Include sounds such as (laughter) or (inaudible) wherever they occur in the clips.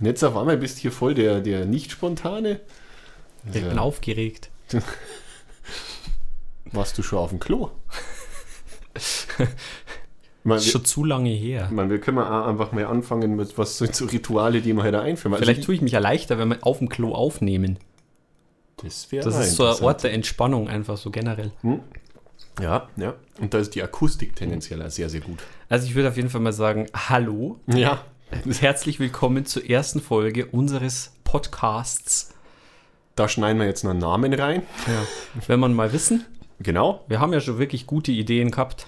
Und jetzt auf einmal bist du hier voll der, der nicht-spontane. Ich bin aufgeregt. (laughs) Warst du schon auf dem Klo? Das Man, ist wir, schon zu lange her. man, wir können mal auch einfach mal anfangen mit was so Rituale, die man halt einführen. Also Vielleicht tue ich mich ja leichter, wenn wir auf dem Klo aufnehmen. das wäre Das ist so ein Ort der Entspannung, einfach so generell. Ja, ja. Und da ist die Akustik tendenziell sehr, sehr gut. Also ich würde auf jeden Fall mal sagen, hallo, Ja. (laughs) herzlich willkommen zur ersten Folge unseres Podcasts. Da schneiden wir jetzt noch einen Namen rein. Ja. Wenn man mal wissen, Genau. wir haben ja schon wirklich gute Ideen gehabt.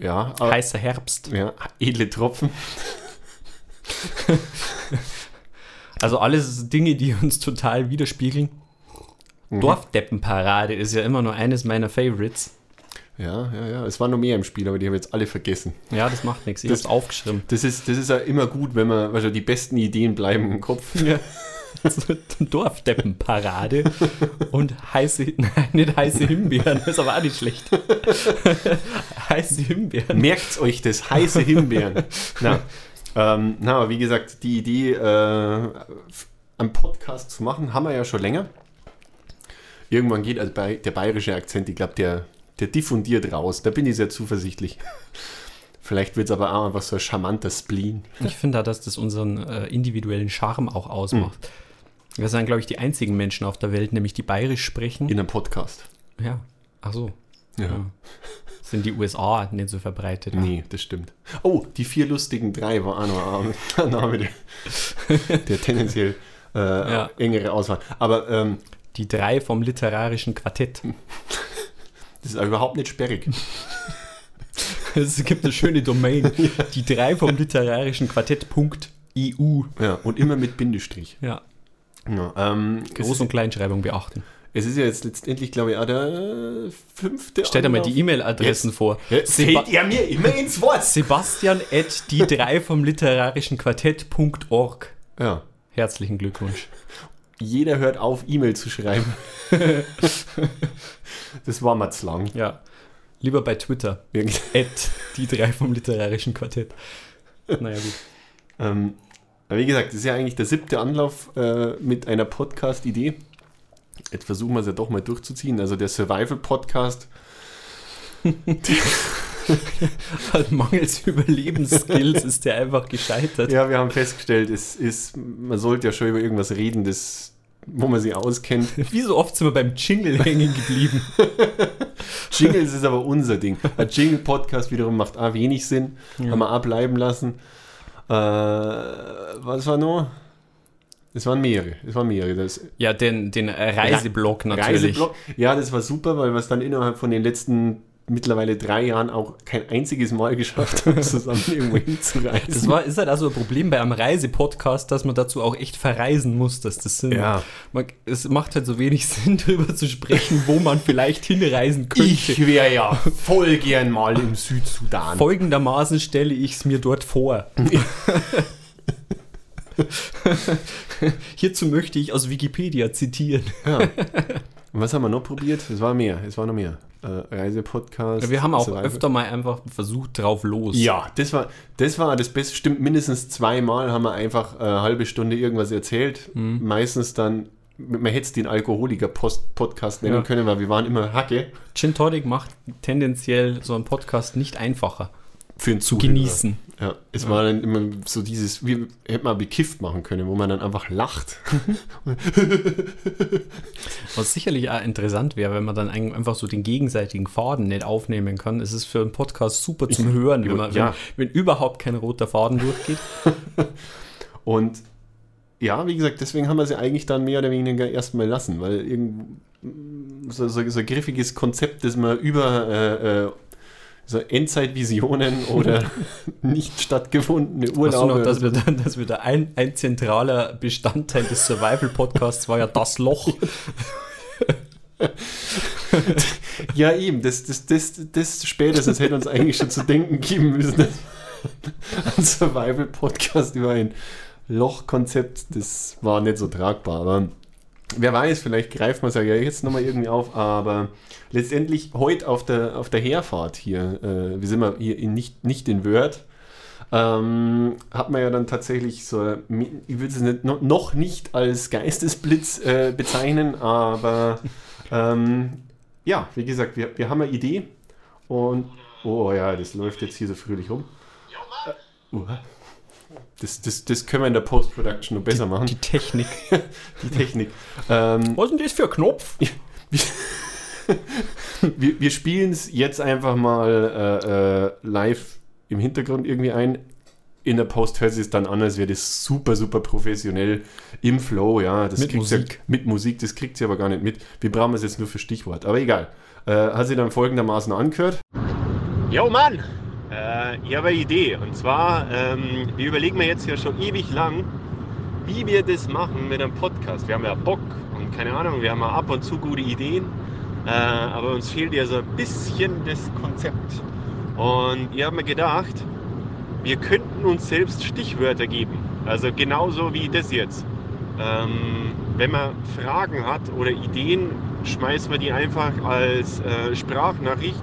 Ja. aber- Heißer Herbst. ja. Edle Tropfen. (laughs) Also alles Dinge, die uns total widerspiegeln. Mhm. Dorfdeppenparade ist ja immer noch eines meiner Favorites. Ja, ja, ja. Es waren noch mehr im Spiel, aber die haben jetzt alle vergessen. Ja, das macht nichts. Ich Das- hab's aufgeschrieben. Das ist, das ist ja immer gut, wenn man, also die besten Ideen bleiben im Kopf. (laughs) Ja. Dorfdeppenparade (laughs) und heiße, nein, nicht heiße Himbeeren, das ist aber auch nicht schlecht. (laughs) heiße Himbeeren. Merkt euch das, heiße Himbeeren. na, ähm, na, wie gesagt, die Idee, äh, einen Podcast zu machen, haben wir ja schon länger. Irgendwann geht also bei, der bayerische Akzent, ich glaube, der, der diffundiert raus. Da bin ich sehr zuversichtlich. Vielleicht wird es aber auch einfach so ein charmanter Spleen. Ich finde da, dass das unseren äh, individuellen Charme auch ausmacht. Wir sind, glaube ich, die einzigen Menschen auf der Welt, nämlich die bayerisch sprechen. In einem Podcast. Ja, ach so. Ja. Ja. Sind die USA nicht so verbreitet. Nee, das stimmt. Oh, die vier lustigen drei war auch noch ein Name, (laughs) der, der tendenziell äh, Ja. engere Auswahl. Aber ähm, Die drei vom literarischen Quartett. (laughs) das ist auch überhaupt nicht sperrig. (laughs) Es gibt eine schöne Domain. (laughs) Die drei vom literarischen Quartett.eu. Ja, und immer mit Bindestrich. Ja, Ja, ähm, Groß- und Kleinschreibung beachten. es ist ja jetzt letztendlich, glaube ich, auch der fünfte. Stell dir mal die. E-Mail-Adressen vor. Jetzt Seba seht ihr mir immer ins Wort. Sebastian at die drei vom literarischen Quartett.org. Ja, Herzlichen Glückwunsch. (laughs) jeder hört auf, E-Mail zu schreiben. (laughs) das war mal zu lang. Ja. Lieber bei Twitter. Irgendwie. (laughs) At die drei vom literarischen Quartett. Naja, gut. Ähm, aber wie gesagt, das ist ja eigentlich der siebte Anlauf äh, mit einer Podcast-Idee. Jetzt versuchen wir es ja doch mal durchzuziehen. Also der Survival-Podcast. (laughs) Halt mangels Überlebensskills ist der einfach gescheitert. Ja, wir haben festgestellt, es ist, man sollte ja schon über irgendwas reden, das, wo man sich auskennt. (laughs) Wie so oft sind wir beim Jingle hängen geblieben. (laughs) Jingles ist aber unser Ding. Ein Jingle-Podcast wiederum macht auch wenig Sinn. Haben wir auch bleiben lassen. Äh, was war noch? Es waren mehrere. Es waren mehrere. Das Ja, den, den Reiseblog natürlich. Reiseblog. Ja, das war super, weil wir es dann innerhalb von den letzten mittlerweile drei Jahren auch kein einziges Mal geschafft haben, (laughs) zusammen irgendwo hinzureisen. Das war, ist halt also ein Problem bei einem Reisepodcast, dass man dazu auch echt verreisen muss, dass das Sinn Ja. Man, es macht halt so wenig (laughs) Sinn, darüber zu sprechen, wo man vielleicht hinreisen könnte. ich wäre ja voll gern mal im Südsudan. Folgendermaßen stelle ich es mir dort vor. (laughs) Hierzu möchte ich aus Wikipedia zitieren. Ja. Und was haben wir noch probiert? Es war mehr. Es war noch mehr. Äh, Reisepodcast. Wir haben auch Survival. öfter mal einfach versucht, drauf los. Ja, das war, das war das Beste. Stimmt, mindestens zweimal haben wir einfach äh, eine halbe Stunde irgendwas erzählt. Mhm. Meistens dann, man hätte es den Alkoholiker-Podcast nennen Ja. können, weil wir waren immer Hacke Gin Tonic macht tendenziell so einen Podcast nicht einfacher für den zu Zuhörer. genießen. Ja, es war dann immer so dieses, wie hätte man bekifft machen können, wo man dann einfach lacht. (laughs) Was sicherlich auch interessant wäre, wenn man dann ein- einfach so den gegenseitigen Faden nicht aufnehmen kann. Es ist für einen Podcast super zum (laughs) Hören, wenn, man, ja. wenn, wenn überhaupt kein roter Faden durchgeht. (laughs) Und ja, wie gesagt, deswegen haben wir sie eigentlich dann mehr oder weniger erstmal lassen, weil irgend so, so, so ein griffiges Konzept, das man über äh, äh, so Endzeitvisionen oder (laughs) nicht stattgefundene Urlaube. noch, dass wir da, dass wir da ein, ein zentraler Bestandteil des Survival-Podcasts war ja das Loch. (laughs) ja, eben, das, das, das, das spätestens hätte uns eigentlich schon zu denken geben müssen. dass Ein Survival-Podcast über ein Lochkonzept, das war nicht so tragbar. Aber wer weiß, vielleicht greift man es ja jetzt nochmal irgendwie auf. Aber letztendlich heute auf der, auf der Herfahrt hier, äh, wir sind mal hier in, nicht, nicht in Wörth, ähm, hat man ja dann tatsächlich so, ich würde es nicht, noch nicht als Geistesblitz äh, bezeichnen, aber ähm, ja, wie gesagt, wir, wir haben eine Idee und, oh ja, das läuft jetzt hier so fröhlich rum. Uh, das, das, das können wir in der Post-Production noch besser machen. Die Technik. (laughs) Die Technik. Ähm, Was ist denn das für ein Knopf? (laughs) wir, wir spielen es jetzt einfach mal äh, äh, live im Hintergrund irgendwie ein. In der Post hört sich es dann an, als wäre das super, super professionell im Flow, ja. Das Mit Musik. Ja, mit Musik, das kriegt sie aber gar nicht mit. Wir brauchen es jetzt nur für Stichwort. Aber egal. Äh, hat sie dann folgendermaßen angehört. Jo Mann, äh, ich habe eine Idee. Und zwar, ähm, wir überlegen mir jetzt ja schon ewig lang, wie wir das machen mit einem Podcast. Wir haben ja Bock und keine Ahnung, wir haben ja ab und zu gute Ideen. Äh, aber uns fehlt ja so ein bisschen das Konzept. Und ich habe mir gedacht, wir könnten uns selbst Stichwörter geben. Also genauso wie das jetzt. Ähm, wenn man Fragen hat oder Ideen, schmeißt man die einfach als äh, Sprachnachricht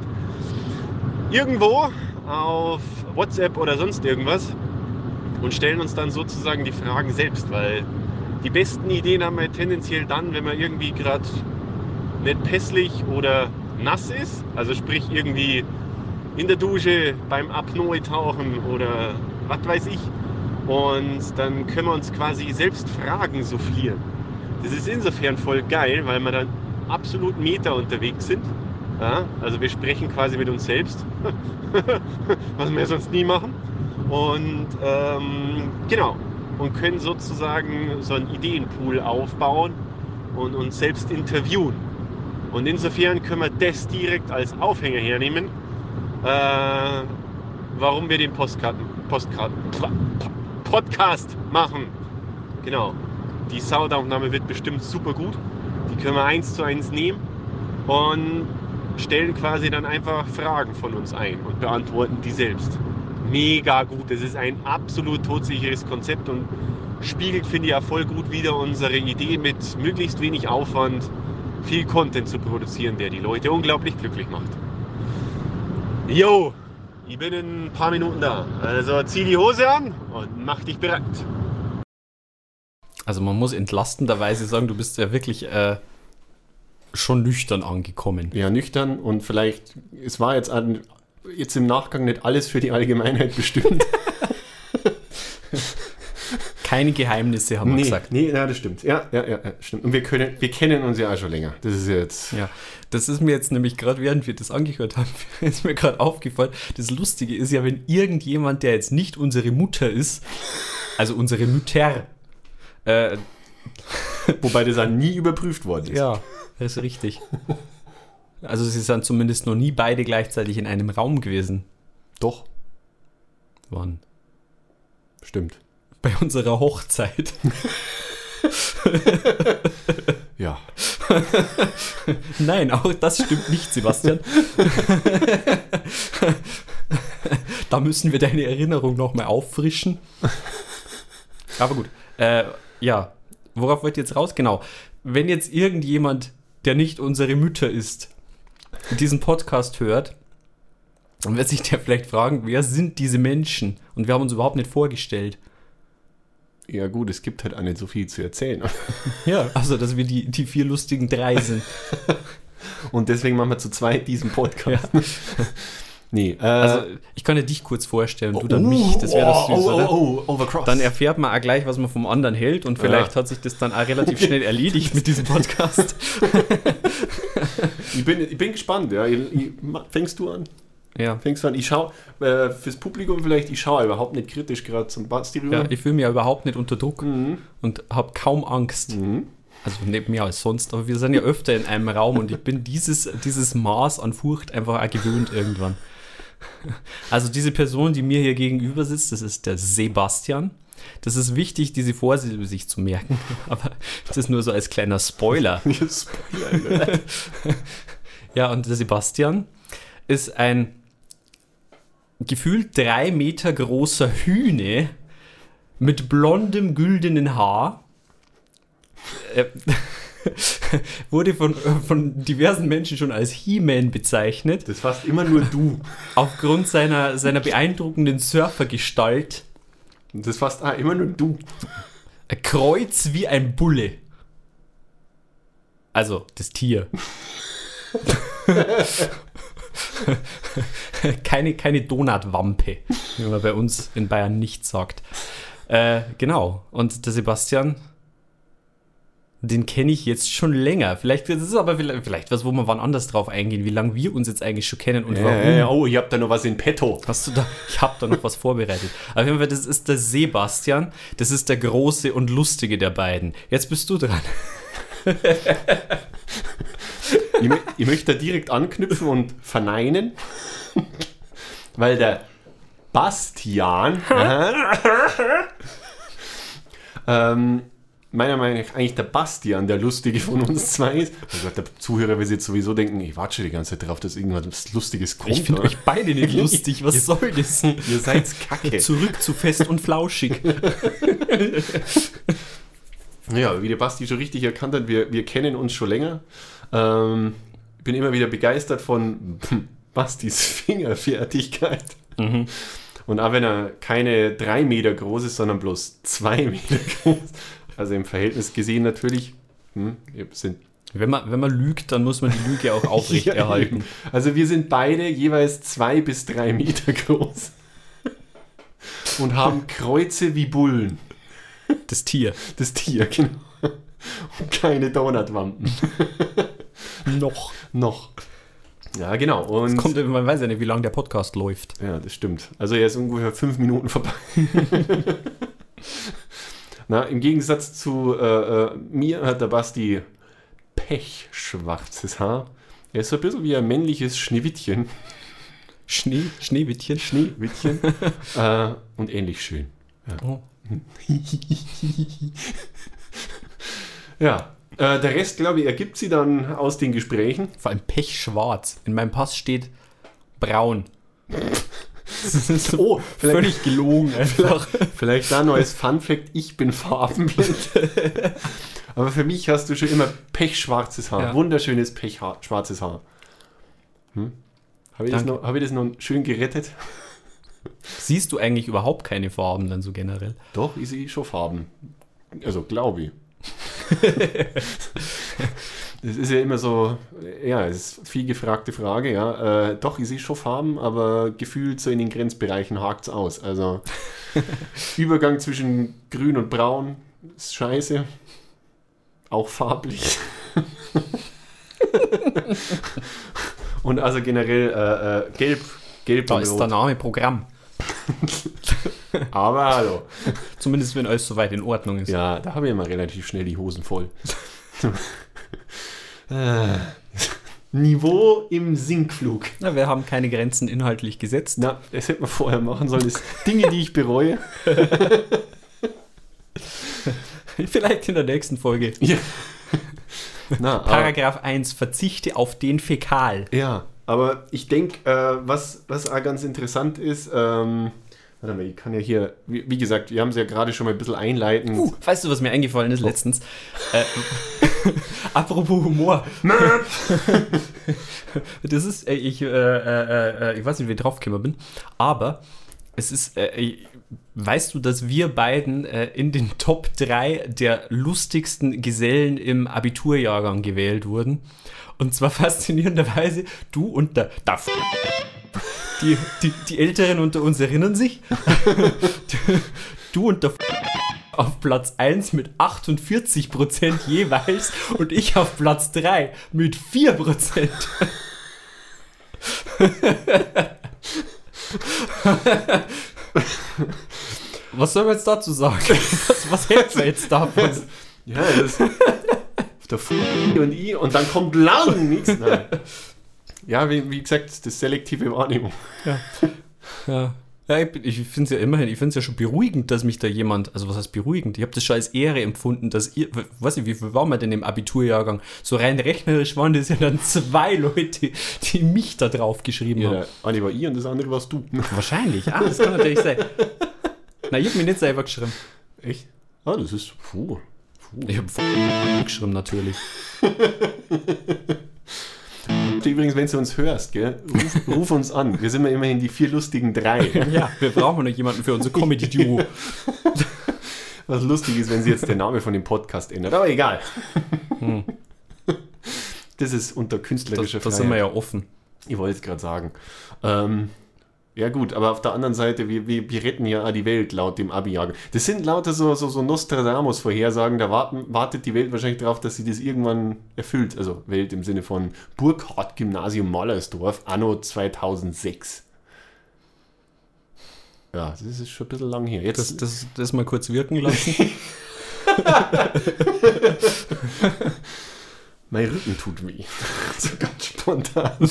irgendwo auf WhatsApp oder sonst irgendwas und stellen uns dann sozusagen die Fragen selbst, weil die besten Ideen haben wir tendenziell dann, wenn man irgendwie gerade nicht pässlich oder nass ist, also sprich irgendwie in der Dusche beim Apnoe tauchen oder was weiß ich. Und dann können wir uns quasi selbst Fragen soufflieren. Das ist insofern voll geil, weil wir dann absolut Meter unterwegs sind. Ja, also wir sprechen quasi mit uns selbst, (laughs) was wir sonst nie machen. Und ähm, genau, und können sozusagen so einen Ideenpool aufbauen und uns selbst interviewen. Und insofern können wir das direkt als Aufhänger hernehmen, äh, warum wir den Postkarten, Postkarten, Podcast machen. Genau. Die Soundaufnahme wird bestimmt super gut. Die können wir eins zu eins nehmen und stellen quasi dann einfach Fragen von uns ein und beantworten die selbst. Mega gut. Das ist ein absolut todsicheres Konzept und spiegelt, finde ich, ja voll gut wieder unsere Idee mit möglichst wenig Aufwand viel Content zu produzieren, der die Leute unglaublich glücklich macht. Jo, ich bin in ein paar Minuten da. Also zieh die Hose an und mach dich bereit. Also man muss entlastenderweise sagen, du bist ja wirklich äh, schon nüchtern angekommen. Ja, nüchtern und vielleicht, es war jetzt, an, jetzt im Nachgang nicht alles für die Allgemeinheit bestimmt. (laughs) Keine Geheimnisse, haben wir nee, gesagt. Nee, ja, das stimmt. Ja, ja, ja, ja, stimmt. Und wir, können, wir kennen uns ja auch schon länger. Das ist jetzt. Ja, das ist mir jetzt nämlich gerade, während wir das angehört haben, (laughs) ist mir gerade aufgefallen. Das Lustige ist ja, wenn irgendjemand, der jetzt nicht unsere Mutter ist, also unsere Mütter, äh, wobei das auch nie überprüft worden ist. Ja, das ist richtig. Also sie sind zumindest noch nie beide gleichzeitig in einem Raum gewesen. Doch. Wann? Stimmt. Bei unserer Hochzeit. (laughs) ja. Nein, auch das stimmt nicht, Sebastian. da müssen wir deine Erinnerung nochmal auffrischen. Aber gut. Äh, ja, worauf wollt ihr jetzt raus? Genau. Wenn jetzt irgendjemand, der nicht unsere Mütter ist, diesen Podcast hört, dann wird sich der vielleicht fragen, wer sind diese Menschen? Und wir haben uns überhaupt nicht vorgestellt. Ja, gut, es gibt halt auch nicht so viel zu erzählen. (laughs) Ja, also, dass wir die, die vier lustigen drei sind. (laughs) Und deswegen machen wir zu zweit diesen Podcast. Ja. (laughs) Nee, äh, also ich kann ja dich kurz vorstellen und du dann mich, das wäre doch süß, oh, oder? Oh, oh, overcross. Dann erfährt man auch gleich, was man vom anderen hält und vielleicht ja. hat sich das dann auch relativ schnell erledigt mit diesem Podcast. (laughs) ich, bin, ich bin gespannt, ja. Ich, ich, fängst du an? Ja. Fängst du an? Ich schaue äh, fürs Publikum vielleicht, ich schaue überhaupt nicht kritisch gerade zum Basti rüber. Ja, ich fühle mich ja überhaupt nicht unter Druck Mhm. und habe kaum Angst. Mhm. Also nicht mehr als sonst, aber wir sind ja öfter in einem Raum und ich bin dieses, dieses Maß an Furcht einfach auch gewöhnt irgendwann. (laughs) Also diese Person, die mir hier gegenüber sitzt, das ist der Sebastian. Das ist wichtig, diese Vorsilbe sich zu merken, (laughs) aber das ist nur so als kleiner Spoiler. (laughs) Spoiler ja, und der Sebastian ist ein gefühlt drei Meter großer Hühne mit blondem, güldenen Haar. (laughs) Wurde von, von diversen Menschen schon als He-Man bezeichnet, Das warst immer nur du. aufgrund seiner, seiner beeindruckenden Surfergestalt. Das warst ah, immer nur du. Ein Kreuz wie ein Bulle. Also, das Tier. (laughs) keine, keine Donutwampe, wie man bei uns in Bayern nicht sagt. Äh, genau. Und der Sebastian, den kenne ich jetzt schon länger. Vielleicht das ist aber vielleicht, vielleicht was, wo wir wann anders drauf eingehen, wie lange wir uns jetzt eigentlich schon kennen und warum. Äh, oh, ich hab da noch was in petto. Hast du da? Ich habe da noch was vorbereitet. Auf jeden Fall, das ist der Sebastian. Das ist der große und lustige der beiden. Jetzt bist du dran. Ich, ich möchte da direkt anknüpfen und verneinen, weil der Bastian (laughs) ähm, meiner Meinung nach eigentlich der Bastian der Lustige von uns zwei ist. Gott, der Zuhörer wird jetzt sowieso denken, ich warte schon die ganze Zeit drauf, dass irgendwas Lustiges kommt. Ich finde euch beide nicht (laughs) lustig. Was soll das? (laughs) Ihr seid kacke. Zurück zu fest und flauschig. (laughs) Ja, wie der Basti schon richtig erkannt hat, wir, wir kennen uns schon länger. Ähm, ich bin immer wieder begeistert von Bastis Fingerfertigkeit. Und auch wenn er keine drei Meter groß ist, sondern bloß zwei Meter groß. Also im Verhältnis gesehen natürlich. Hm, sind Wenn man, wenn man lügt, dann muss man die Lüge auch (laughs) aufrecht Ja. Also wir sind beide jeweils zwei bis drei Meter groß. (laughs) Und haben Kreuze wie Bullen. Das Tier. Das Tier, genau. Und keine Donutwampen. (laughs) Noch. Noch. Ja, genau. Und Kommt, man weiß ja nicht, wie lange der Podcast läuft. ja, das stimmt. Also er ist ungefähr fünf Minuten vorbei. Na, im Gegensatz zu äh, äh, mir hat der Basti pechschwarzes Haar. Er ist so ein bisschen wie ein männliches Schneewittchen. Schnee, Schneewittchen. Schneewittchen. (laughs) äh, und ähnlich schön. Oh. (laughs) Ja. Äh, der Rest, glaube ich, ergibt sie dann aus den Gesprächen. Vor allem pechschwarz. In meinem Pass steht braun. (laughs) (laughs) Oh, vielleicht- völlig gelogen einfach. Vielleicht da neues Fun Fact, ich bin farbenblind. (laughs) Aber für mich hast du schon immer pechschwarzes Haar. Ja. Wunderschönes pechschwarzes Haar. Hm? Habe ich, das Danke. noch- hab ich das noch schön gerettet? Siehst du eigentlich überhaupt keine Farben dann so generell? Doch, ich sehe schon Farben. Also, glaube ich. (laughs) Das ist ja immer so, ja, es ist viel gefragte Frage, ja. Äh, doch, ich sehe schon Farben, aber gefühlt so in den Grenzbereichen hakt es aus. Also (laughs) Übergang zwischen grün und braun ist scheiße. Auch farblich. (laughs) und also generell äh, äh, gelb, gelb Da ist der Name Programm. (laughs) Aber hallo. Zumindest wenn alles soweit in Ordnung ist. Ja, da habe ich immer relativ schnell die Hosen voll. (laughs) Äh, Niveau im Sinkflug. Na, wir haben keine Grenzen inhaltlich gesetzt. Na, das hätte man vorher machen sollen. Das Dinge, die ich bereue. (laughs) Vielleicht in der nächsten Folge. Ja. Na, aber, Paragraph 1. Verzichte auf den Fäkal. ja, aber ich denke, äh, was, was auch ganz interessant ist, ähm, warte mal, ich kann ja hier, wie, wie gesagt, wir haben es ja gerade schon mal ein bisschen einleitend. Uh, weißt du, was mir eingefallen ist letztens? Äh, (laughs) apropos Humor. (laughs) das ist, äh, ich, äh, äh, äh, ich weiß nicht, wie ich draufgekommen bin, aber es ist, weißt du, dass wir beiden in den Top 3 der lustigsten Gesellen im Abiturjahrgang gewählt wurden? Und zwar (laughs) faszinierenderweise du und der, der F- die, die, die Älteren unter uns erinnern sich. (laughs) Du und der auf Platz 1 mit 48% jeweils und ich auf Platz 3 mit 4%. Was soll man jetzt dazu sagen? Was, was hält man jetzt davon? Ja, das der Fu und I und dann kommt lang nichts. Nein. Ja, wie, wie gesagt, das ist selektive Wahrnehmung. Ja. Ja, ich, bin- ich finde es ja immerhin, ich finde es ja schon beruhigend, dass mich da jemand, also was heißt beruhigend? Ich habe das schon als Ehre empfunden, dass ihr, weiß ich, wie viel waren wir denn im Abiturjahrgang? So rein rechnerisch waren das ja dann zwei Leute, die mich da drauf geschrieben Ja, haben. eine war ich und das andere warst du. Wahrscheinlich, ah, das kann natürlich sein. (laughs) Na, ich habe mir nicht selber geschrieben. Echt? Ah, das ist. Puh. Ich habe geschrieben natürlich. (laughs) Übrigens, wenn du uns hörst, gell, ruf, ruf uns an. Wir sind ja immerhin die vier lustigen drei. (laughs) Ja, wir brauchen noch jemanden für unser Comedy-Duo. (laughs) Was lustig ist, wenn sie jetzt den Namen von dem Podcast ändert. Aber egal. Das ist unter künstlerischer da sind wir ja offen. Ich wollte es gerade sagen. Ähm, ja gut, aber auf der anderen Seite, wir, wir, wir retten ja die Welt laut dem Abi-Jagen. Das sind lauter so, so, so Nostradamus-Vorhersagen, da warten, wartet die Welt wahrscheinlich darauf, dass sie das irgendwann erfüllt. Also Welt im Sinne von Burkhardt-Gymnasium Mallersdorf, anno 2006. Ja, das ist schon ein bisschen lang her. Jetzt, Das, das, das mal kurz wirken lassen. (laughs) (laughs) mein Rücken tut weh. (laughs) so ganz spontan.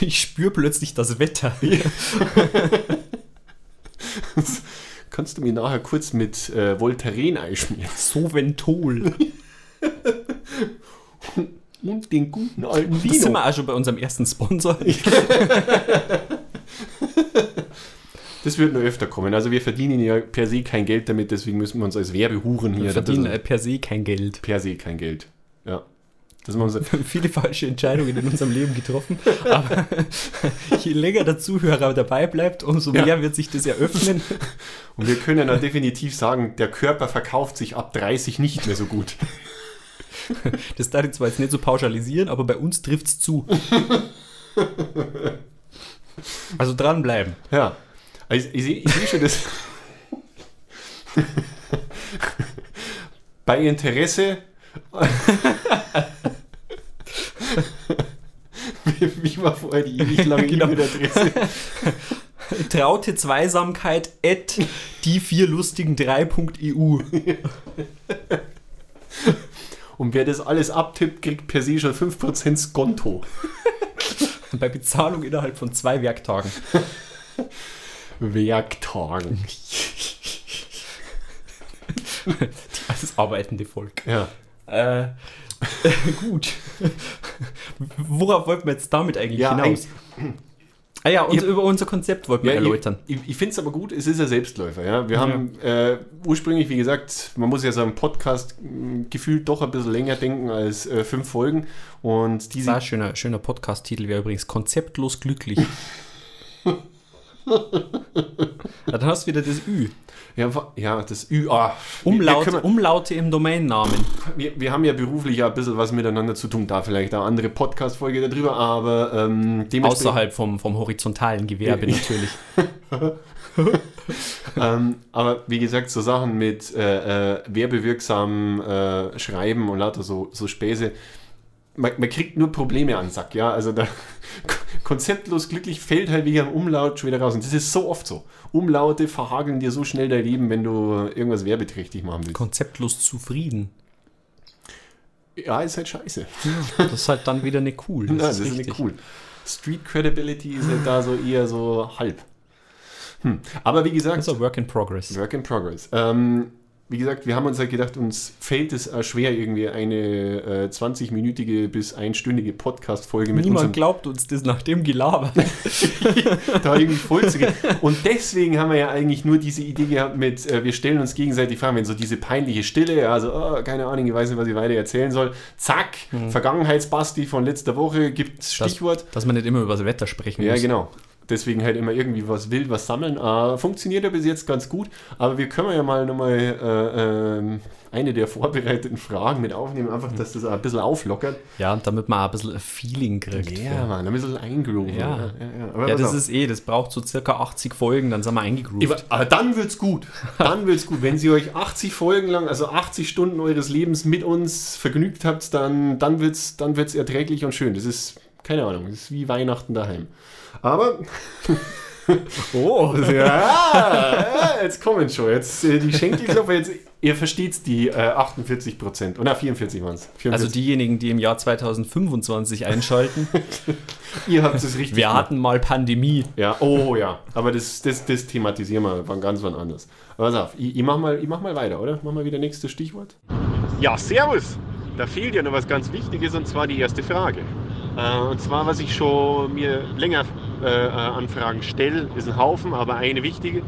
Ich spüre plötzlich das Wetter. (laughs) Kannst du mir nachher kurz mit äh, Voltaren einschmieren? Soventol. Und den guten alten Das sind Vino. wir auch schon bei unserem ersten Sponsor. (laughs) Das wird nur öfter kommen. Also wir verdienen ja per se kein Geld damit, deswegen müssen wir uns als Werbehuren hier Wir verdienen äh, per se kein Geld. per se kein Geld. Ja. Das (laughs) Wir haben viele falsche Entscheidungen in unserem Leben getroffen. (laughs) Aber (laughs) je länger der Zuhörer dabei bleibt, umso Ja. mehr wird sich das eröffnen. und wir können dann definitiv sagen, der Körper verkauft sich ab 30 nicht mehr so gut. Das darf ich zwar jetzt nicht so pauschalisieren, aber bei uns trifft es zu. Also dranbleiben. Ja. Ich, sehe ich sehe schon das. Bei Interesse. wie, wie war vorher die ewig lange Genau. E-Mail-Adresse? Traute Zweisamkeit at die vier lustigen 3.eu. Und wer das alles abtippt, kriegt per se schon 5% Skonto. Bei Bezahlung innerhalb von zwei Werktagen. Werktagen. (laughs) Das arbeitende Volk. Ja. Äh, (laughs) gut. Worauf wollten wir jetzt damit eigentlich Ja, hinaus? Ah ja, Ihr- über unser Konzept wollten wir Ja, erläutern. Ich, ich, finde es aber gut, es ist ein Selbstläufer. Ja? Wir haben äh, ursprünglich, wie gesagt, man muss ja so einen Podcast mh, gefühlt doch ein bisschen länger denken als äh, fünf Folgen. Und Das diese war ein schöner, schöner Podcast-Titel wäre übrigens konzeptlos glücklich. (laughs) (laughs) Dann hast du wieder das Ü. Ja, ja das Ü. Ah, Umlaut, wir, Umlaute im Domainnamen. wir, wir haben ja beruflich ja ein bisschen was miteinander zu tun, da vielleicht eine andere Podcast-Folge darüber, aber ähm, Außerhalb vom, vom horizontalen Gewerbe natürlich. (laughs) ähm, aber wie gesagt, so Sachen mit äh, äh, werbewirksam äh, Schreiben und lauter so, so Späße, man, man kriegt nur Probleme an den Sack, ja. Also da (laughs) konzeptlos glücklich fällt halt wegen einem Umlaut schon wieder raus. Und das ist so oft so. Umlaute verhageln dir so schnell dein Leben, wenn du irgendwas werbeträchtig machen willst. Konzeptlos zufrieden. Ja, ist halt scheiße. Das ist halt dann wieder nicht cool. (laughs) Nein, das ist nicht cool. Street Credibility ist halt da so eher so halb. Hm. Aber wie gesagt, Das ist ein Work in Progress. Work in Progress. Ähm, wie gesagt, wir haben uns halt gedacht, uns fällt es schwer, irgendwie eine äh, 20-minütige bis einstündige Podcast-Folge mit Niemand glaubt uns das nach dem Gelaber. (laughs) da irgendwie voll zu gehen. Und deswegen haben wir ja eigentlich nur diese Idee gehabt mit, äh, wir stellen uns gegenseitig Fragen, wenn so diese peinliche Stille, also oh, keine Ahnung, ich weiß nicht, was ich weiter erzählen soll. Zack, Vergangenheitsbasti von letzter Woche gibt Stichwort. Dass man nicht immer über das Wetter sprechen Ja, muss. genau. Deswegen halt immer irgendwie was wild, was sammeln. Äh, funktioniert ja bis jetzt ganz gut. Aber wir können ja mal nochmal äh, ähm, eine der vorbereiteten Fragen mit aufnehmen, einfach, dass das ein bisschen auflockert. Ja, und damit man auch ein bisschen ein Feeling kriegt. Ja, Mann, ein bisschen eingrooven. Ja. ja, ja. Aber Ja, das auf. ist eh, das braucht so circa 80 Folgen, dann sind wir eingegroovt. Aber, aber dann wird's gut. Dann wird's gut. Wenn Sie euch 80 Folgen lang, also 80 Stunden eures Lebens mit uns vergnügt habt, dann, dann wird's, dann wird's erträglich und schön. Das ist, keine Ahnung, das ist wie Weihnachten daheim. Aber (laughs) Oh, (laughs) Ja, ja, jetzt kommen schon. Jetzt äh, die Schenkelklopfer, jetzt, ihr versteht die äh, 48 Prozent. Oder 44 waren es. also diejenigen, die im Jahr 2025 einschalten, (laughs) ihr habt es richtig wir hatten mal Pandemie. Ja, oh ja. Aber das, das, das thematisieren wir wann ganz wann anders. Aber pass auf, ich, ich, mach mal, ich mach mal weiter, oder? Mach mal wieder nächstes Stichwort. Ja, servus. Da fehlt ja noch was ganz Wichtiges und zwar die erste Frage. Äh, und zwar, was ich schon mir länger äh, äh, an Fragen stelle, ist ein Haufen, aber eine wichtige.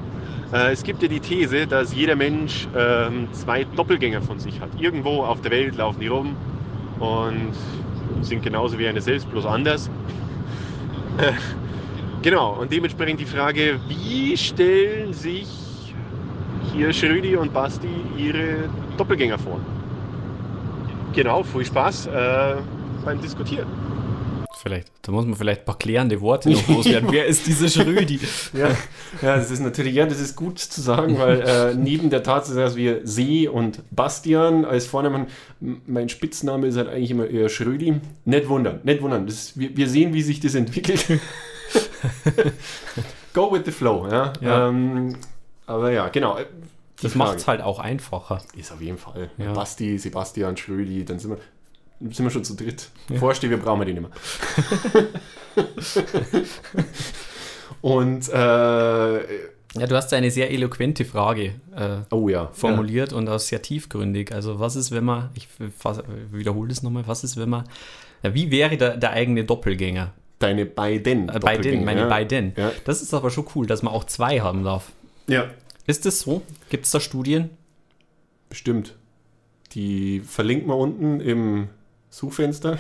Äh, es gibt ja die These, dass jeder Mensch ähm, zwei Doppelgänger von sich hat. Irgendwo auf der Welt laufen die rum und sind genauso wie eine selbst, bloß anders. (laughs) Genau, und dementsprechend die Frage, wie stellen sich hier Schrödi und Basti ihre Doppelgänger vor? Genau, viel Spaß beim Diskutieren. Vielleicht, da muss man vielleicht ein paar klärende Worte noch (laughs) loswerden. Wer ist dieser Schrödi? Ja, ja, das ist natürlich, ja, das ist gut zu sagen, weil äh, neben der Tatsache, dass wir See und Bastian als Vornamen, mein Spitzname ist halt eigentlich immer eher Schrödi. Nicht wundern, nicht wundern. Das wir, wir sehen, wie sich das entwickelt. (laughs) Go with the flow, ja. Ja. Ähm, aber ja, genau. äh, die Das macht es halt auch einfacher. Ist auf jeden Fall. Ja. Basti, Sebastian, Schrödi, dann sind wir, sind wir schon zu dritt. Vorsteher, wir brauchen wir den immer. (laughs) Und, äh, Ja, du hast eine sehr eloquente Frage äh, oh ja. formuliert und auch sehr tiefgründig. Also was ist, wenn man, ich wiederhole das nochmal, was ist, wenn man, ja, wie wäre der, der eigene Doppelgänger? Deine beiden. Äh, bei den, meine ja. beiden. Ja. Das ist aber schon cool, dass man auch zwei haben darf. ja, Ist das so? Gibt es da Studien? bestimmt. Die verlinken wir unten im Suchfenster.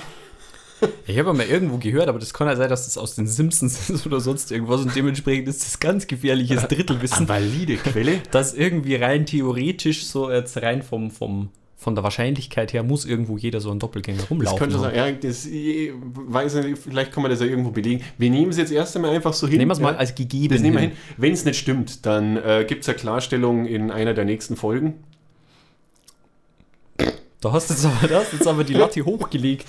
Ich habe mal irgendwo gehört, aber das kann ja sein, dass das aus den Simpsons (laughs) ist oder sonst irgendwas und dementsprechend ist das ganz gefährliches Drittelwissen, valide Quelle. (laughs) dass irgendwie rein theoretisch so jetzt rein vom, vom, von der Wahrscheinlichkeit her muss irgendwo jeder so ein Doppelgänger Das rumlaufen. könnte haben. sein, ja, das, ich weiß nicht, vielleicht kann man das ja irgendwo belegen. Wir nehmen es jetzt erst einmal einfach so hin. Nehmen wir es mal als gegeben. Das nehmen wir hin. hin. Wenn es nicht stimmt, dann äh, gibt es ja Klarstellung in einer der nächsten Folgen. Da hast du jetzt aber, da hast du jetzt aber die (laughs) Latte hochgelegt.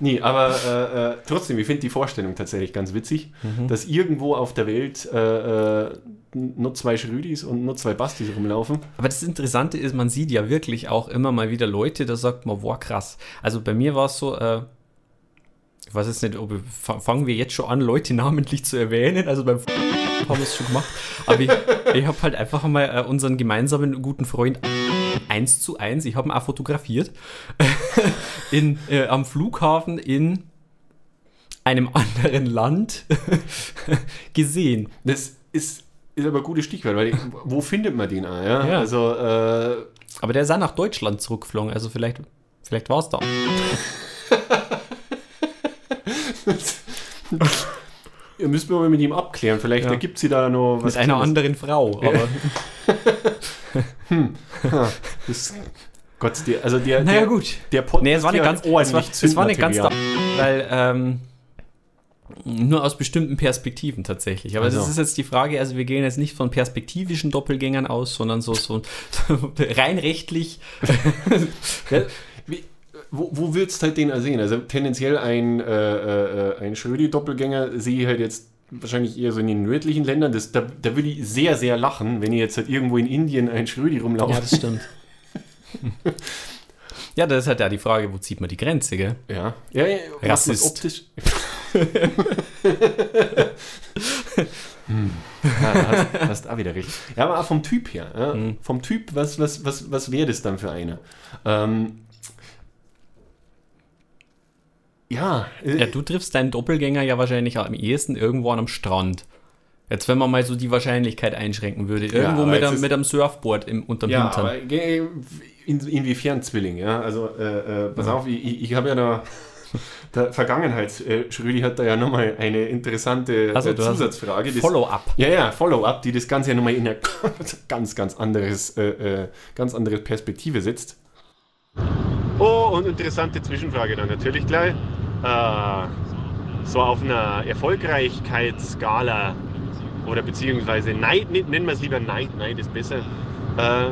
Nee, aber äh, äh, trotzdem, ich finde die Vorstellung tatsächlich ganz witzig, Mhm. dass irgendwo auf der Welt äh, äh, nur zwei Schrödis und nur zwei Bastis rumlaufen. Aber das Interessante ist, man sieht ja wirklich auch immer mal wieder Leute, da sagt man, boah, krass. Also bei mir war es so, äh, ich weiß jetzt nicht, ob fangen wir jetzt schon an, Leute namentlich zu erwähnen. Also beim haben wir es schon gemacht. Aber ich, ich habe halt einfach mal äh, unseren gemeinsamen guten Freund eins zu eins, ich habe ihn auch fotografiert, (laughs) in, äh, am Flughafen in einem anderen Land (laughs) gesehen. Das ist, ist aber ein gutes Stichwort, weil wo findet man den? auch, Ja? Ja. Also, äh, Aber der ist auch nach Deutschland zurückgeflogen, also vielleicht, vielleicht war es da. (laughs) ihr müsst mal mit ihm abklären. Vielleicht Ja. ergibt sie da noch Mit einer anderen Frau. Aber (laughs) Das, Gott, der, also der, naja, der, gut. der Podcast Nee, es war nicht hier ganz, hat es war, es war nicht ganz weil ähm, nur aus bestimmten Perspektiven tatsächlich. Aber das Also. ist jetzt die Frage, also wir gehen jetzt nicht von perspektivischen Doppelgängern aus, sondern so, so (laughs) rein rechtlich. (laughs) Ja, wie, wo, wo würdest du halt den sehen? Also tendenziell ein, äh, äh, ein Schrödi-Doppelgänger sehe ich halt jetzt wahrscheinlich eher so in den nördlichen Ländern. Das, da, da würde ich sehr, sehr lachen, wenn ich jetzt halt irgendwo in Indien ein Schrödi rumlaufe. Ja, das stimmt. (laughs) ja, das ist halt ja die Frage, wo zieht man die Grenze, gell? Ja, ja, ja Rassist. ist optisch. (laughs) hm. Ja, hast, hast auch wieder recht. Ja, aber auch vom Typ her. Ja? Mhm. Vom Typ, was, was, was, was wäre das dann für einer? Ähm, ja, äh, Ja, du triffst deinen Doppelgänger ja wahrscheinlich am ehesten irgendwo an einem Strand. Jetzt, wenn man mal so die Wahrscheinlichkeit einschränken würde, irgendwo aber mit, einem, mit einem Surfboard im, unterm ja Hintern. aber in, inwiefern Zwilling? Ja, also äh, äh, pass auf, ich, ich, habe ja da. Der Vergangenheits äh, Schrödi hat da ja nochmal eine interessante Also, äh, du hast Zusatzfrage. das- Follow-up. Ja, ja, Follow-up, die das Ganze ja nochmal in eine (laughs) ganz, ganz anderes, ganz andere Perspektive setzt. Oh, und interessante Zwischenfrage dann natürlich gleich. Äh, so auf einer Erfolgreichkeitsskala oder beziehungsweise Neid, ne- nennen wir es lieber Neid, Neid ist besser. Äh,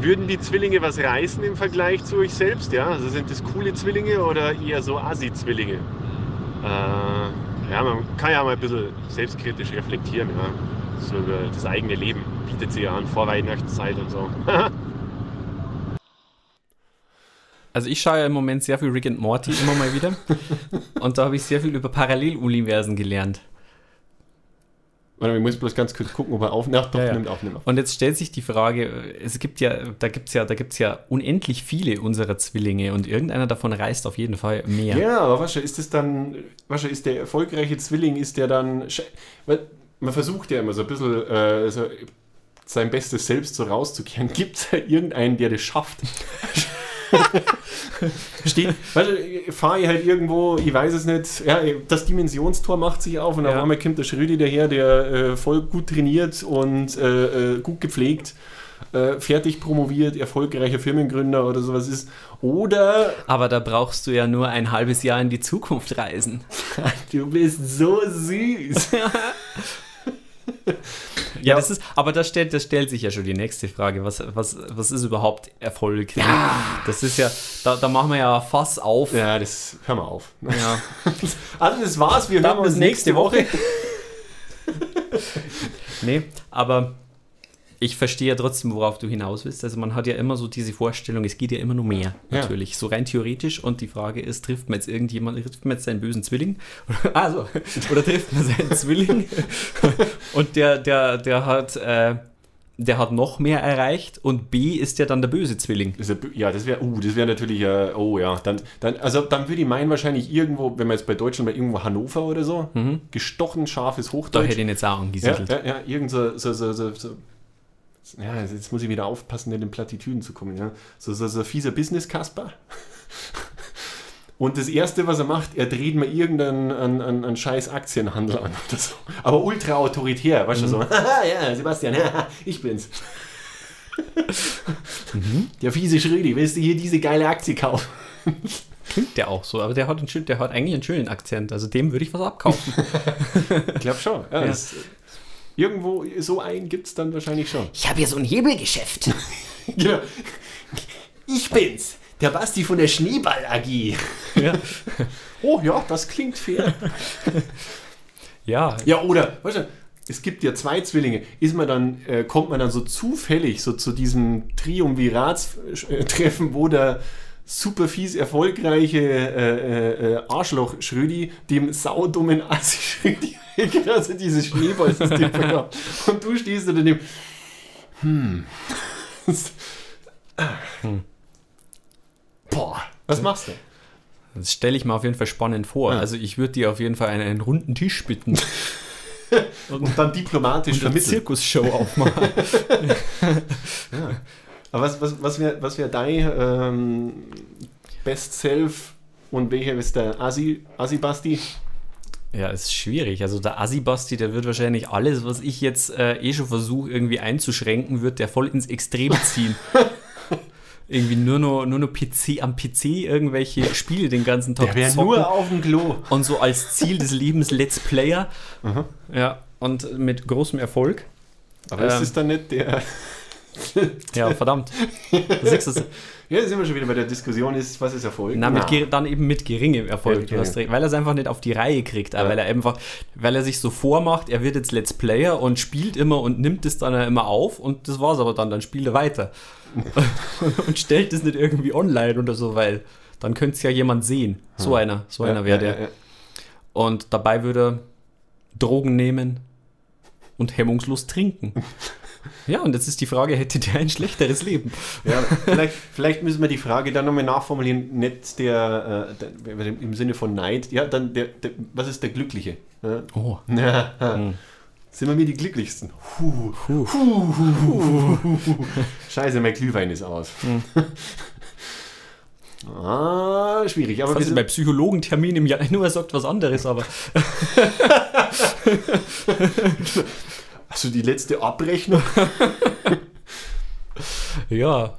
würden die Zwillinge was reißen im Vergleich zu euch selbst? Ja? Also sind das coole Zwillinge oder eher so Assi-Zwillinge? Äh, ja, man kann ja mal ein bisschen selbstkritisch reflektieren, ja? so über das eigene Leben. Bietet sich ja an, vor Weihnachtszeit und so. (laughs) Also ich schaue ja im Moment sehr viel Rick and Morty immer mal wieder. (laughs) und da habe ich sehr viel über Paralleluniversen gelernt. Warte, ich muss bloß ganz kurz gucken, ob er aufnimmt. Doch, Ja, ja. nimmt auf, nimmt auf. Und jetzt stellt sich die Frage, es gibt ja, da gibt's ja, da gibt's ja unendlich viele unserer Zwillinge und irgendeiner davon reist auf jeden Fall mehr. Ja, aber was ist das dann, was ist der erfolgreiche Zwilling, ist der dann, weil man versucht ja immer so ein bisschen äh, so sein bestes Selbst so rauszukehren. (laughs) Gibt es irgendeinen, der das schafft? (laughs) Steht, weißt du, fahre ich halt irgendwo, ich weiß es nicht, ja, das Dimensionstor macht sich auf und Ja. auf einmal kommt der Schrödi daher, der äh, voll gut trainiert und äh, äh, gut gepflegt, äh, fertig promoviert, erfolgreicher Firmengründer oder sowas ist. Oder Aber da brauchst du ja nur ein halbes Jahr in die Zukunft reisen. (laughs) du bist so süß. (laughs) (laughs) Ja, das ist, aber da stellt, das stellt sich ja schon die nächste Frage. Was, was, was ist überhaupt Erfolg? Das ist ja, da, da machen wir ja Fass auf. Ja, das hör mal auf. Ja. (laughs) Also das war's, wir Dann hören uns nächste nächste Woche. (laughs) Nee, aber ich verstehe ja trotzdem, worauf du hinaus willst. Also man hat ja immer so diese Vorstellung, es geht ja immer nur mehr, Ja. natürlich. So rein theoretisch. Und die Frage ist, trifft man jetzt irgendjemand, trifft man jetzt seinen bösen Zwilling? (laughs) Also, oder trifft man seinen Zwilling? (laughs) Und der, der, der hat, äh, der hat noch mehr erreicht und B ist ja dann der böse Zwilling. Ja, ja, das wäre, uh, das wäre natürlich, äh, oh ja, dann, dann, also dann würde ich meinen wahrscheinlich irgendwo, wenn man jetzt bei Deutschland bei irgendwo Hannover oder so, gestochen scharfes Da Hochdeutsch. hätte ich ihn jetzt auch ja, angesiedelt. ja, ja, irgend so, so, so, so, so ja, jetzt muss ich wieder aufpassen, in Plattitüden zu kommen, ja. So, so, so fieser Business-Kasper. Und das Erste, was er macht, er dreht mal irgendeinen einen, einen, einen scheiß Aktienhandel an oder so. Aber ultra autoritär, weißt du, so, (laughs) haha, ja, Sebastian, haha, ich bin's. Der fiese Schrödi, willst du hier diese geile Aktie kaufen? Klingt der auch so, aber der hat, einen, der hat eigentlich einen schönen Akzent. Also dem würde ich was abkaufen. (laughs) Ich glaube schon. Ja, Ja. Das, irgendwo so einen gibt es dann wahrscheinlich schon. Ich habe hier so ein Hebelgeschäft. (laughs) Genau. Ich bin's, der Basti von der Schneeball AG. ja. (laughs) Oh ja, das klingt fair. (laughs) ja, Ja, oder, weißt du, es gibt ja zwei Zwillinge. Ist man dann, äh, kommt man dann so zufällig so zu diesem Triumviratstreffen, wo der super fies erfolgreiche äh, äh, Arschloch Schrödi dem saudummen Assi Schrödi (laughs) gerade dieses Schneeballsystem (laughs) verkauft. Und du stehst da daneben. Hm. Boah, was machst du? das stelle ich mir auf jeden Fall spannend vor. Ja. Also ich würde dir auf jeden Fall einen, einen runden Tisch bitten. (laughs) Und dann diplomatisch und eine. Zirkusshow aufmachen. Aber was, was, was wäre was wär dein ähm, Best Self und welcher ist der Assi, Assi Basti? Ja, ist schwierig. Also der Assi-Basti, der wird wahrscheinlich alles, was ich jetzt äh, eh schon versuche, irgendwie einzuschränken, wird der voll ins Extrem ziehen. (laughs) irgendwie nur noch, nur noch PC am PC irgendwelche Spiele den ganzen Tag Der zocken. nur auf dem Klo. und so als Ziel des Lebens Let's Player. Ja, und mit großem Erfolg. Aber Ähm. ist dann nicht der. (laughs) Ja, verdammt. Du siehst es. Ja, sind wir schon wieder bei der Diskussion, ist, was ist Erfolg? Na, mit Na. dann eben mit geringem Erfolg. Ja, hast weil er es einfach nicht auf die Reihe kriegt. Ja. Weil er einfach, weil er sich so vormacht, er wird jetzt Let's Player und spielt immer und nimmt es dann immer auf und das war's aber dann. Dann spielt er weiter. (laughs) und stellt es nicht irgendwie online oder so, weil dann könnte es ja jemand sehen. So einer, so Ja, einer wäre der. Und dabei würde er Drogen nehmen und hemmungslos trinken. (laughs) ja, und jetzt ist die Frage, hätte der ein schlechteres Leben? Ja, vielleicht, vielleicht müssen wir die Frage dann nochmal nachformulieren, nicht der, äh, der, im Sinne von Neid, ja, dann der, der was ist der Glückliche? Ja. Oh. (laughs) Ja. Hm. Sind wir mir die glücklichsten? Huh. Huh. Huh. Scheiße, mein Glühwein ist aus. (laughs) ah, schwierig. Aber wir Also sind, bei Psychologentermin im Januar sagt was anderes, aber (laughs) also die letzte Abrechnung. (laughs) ja.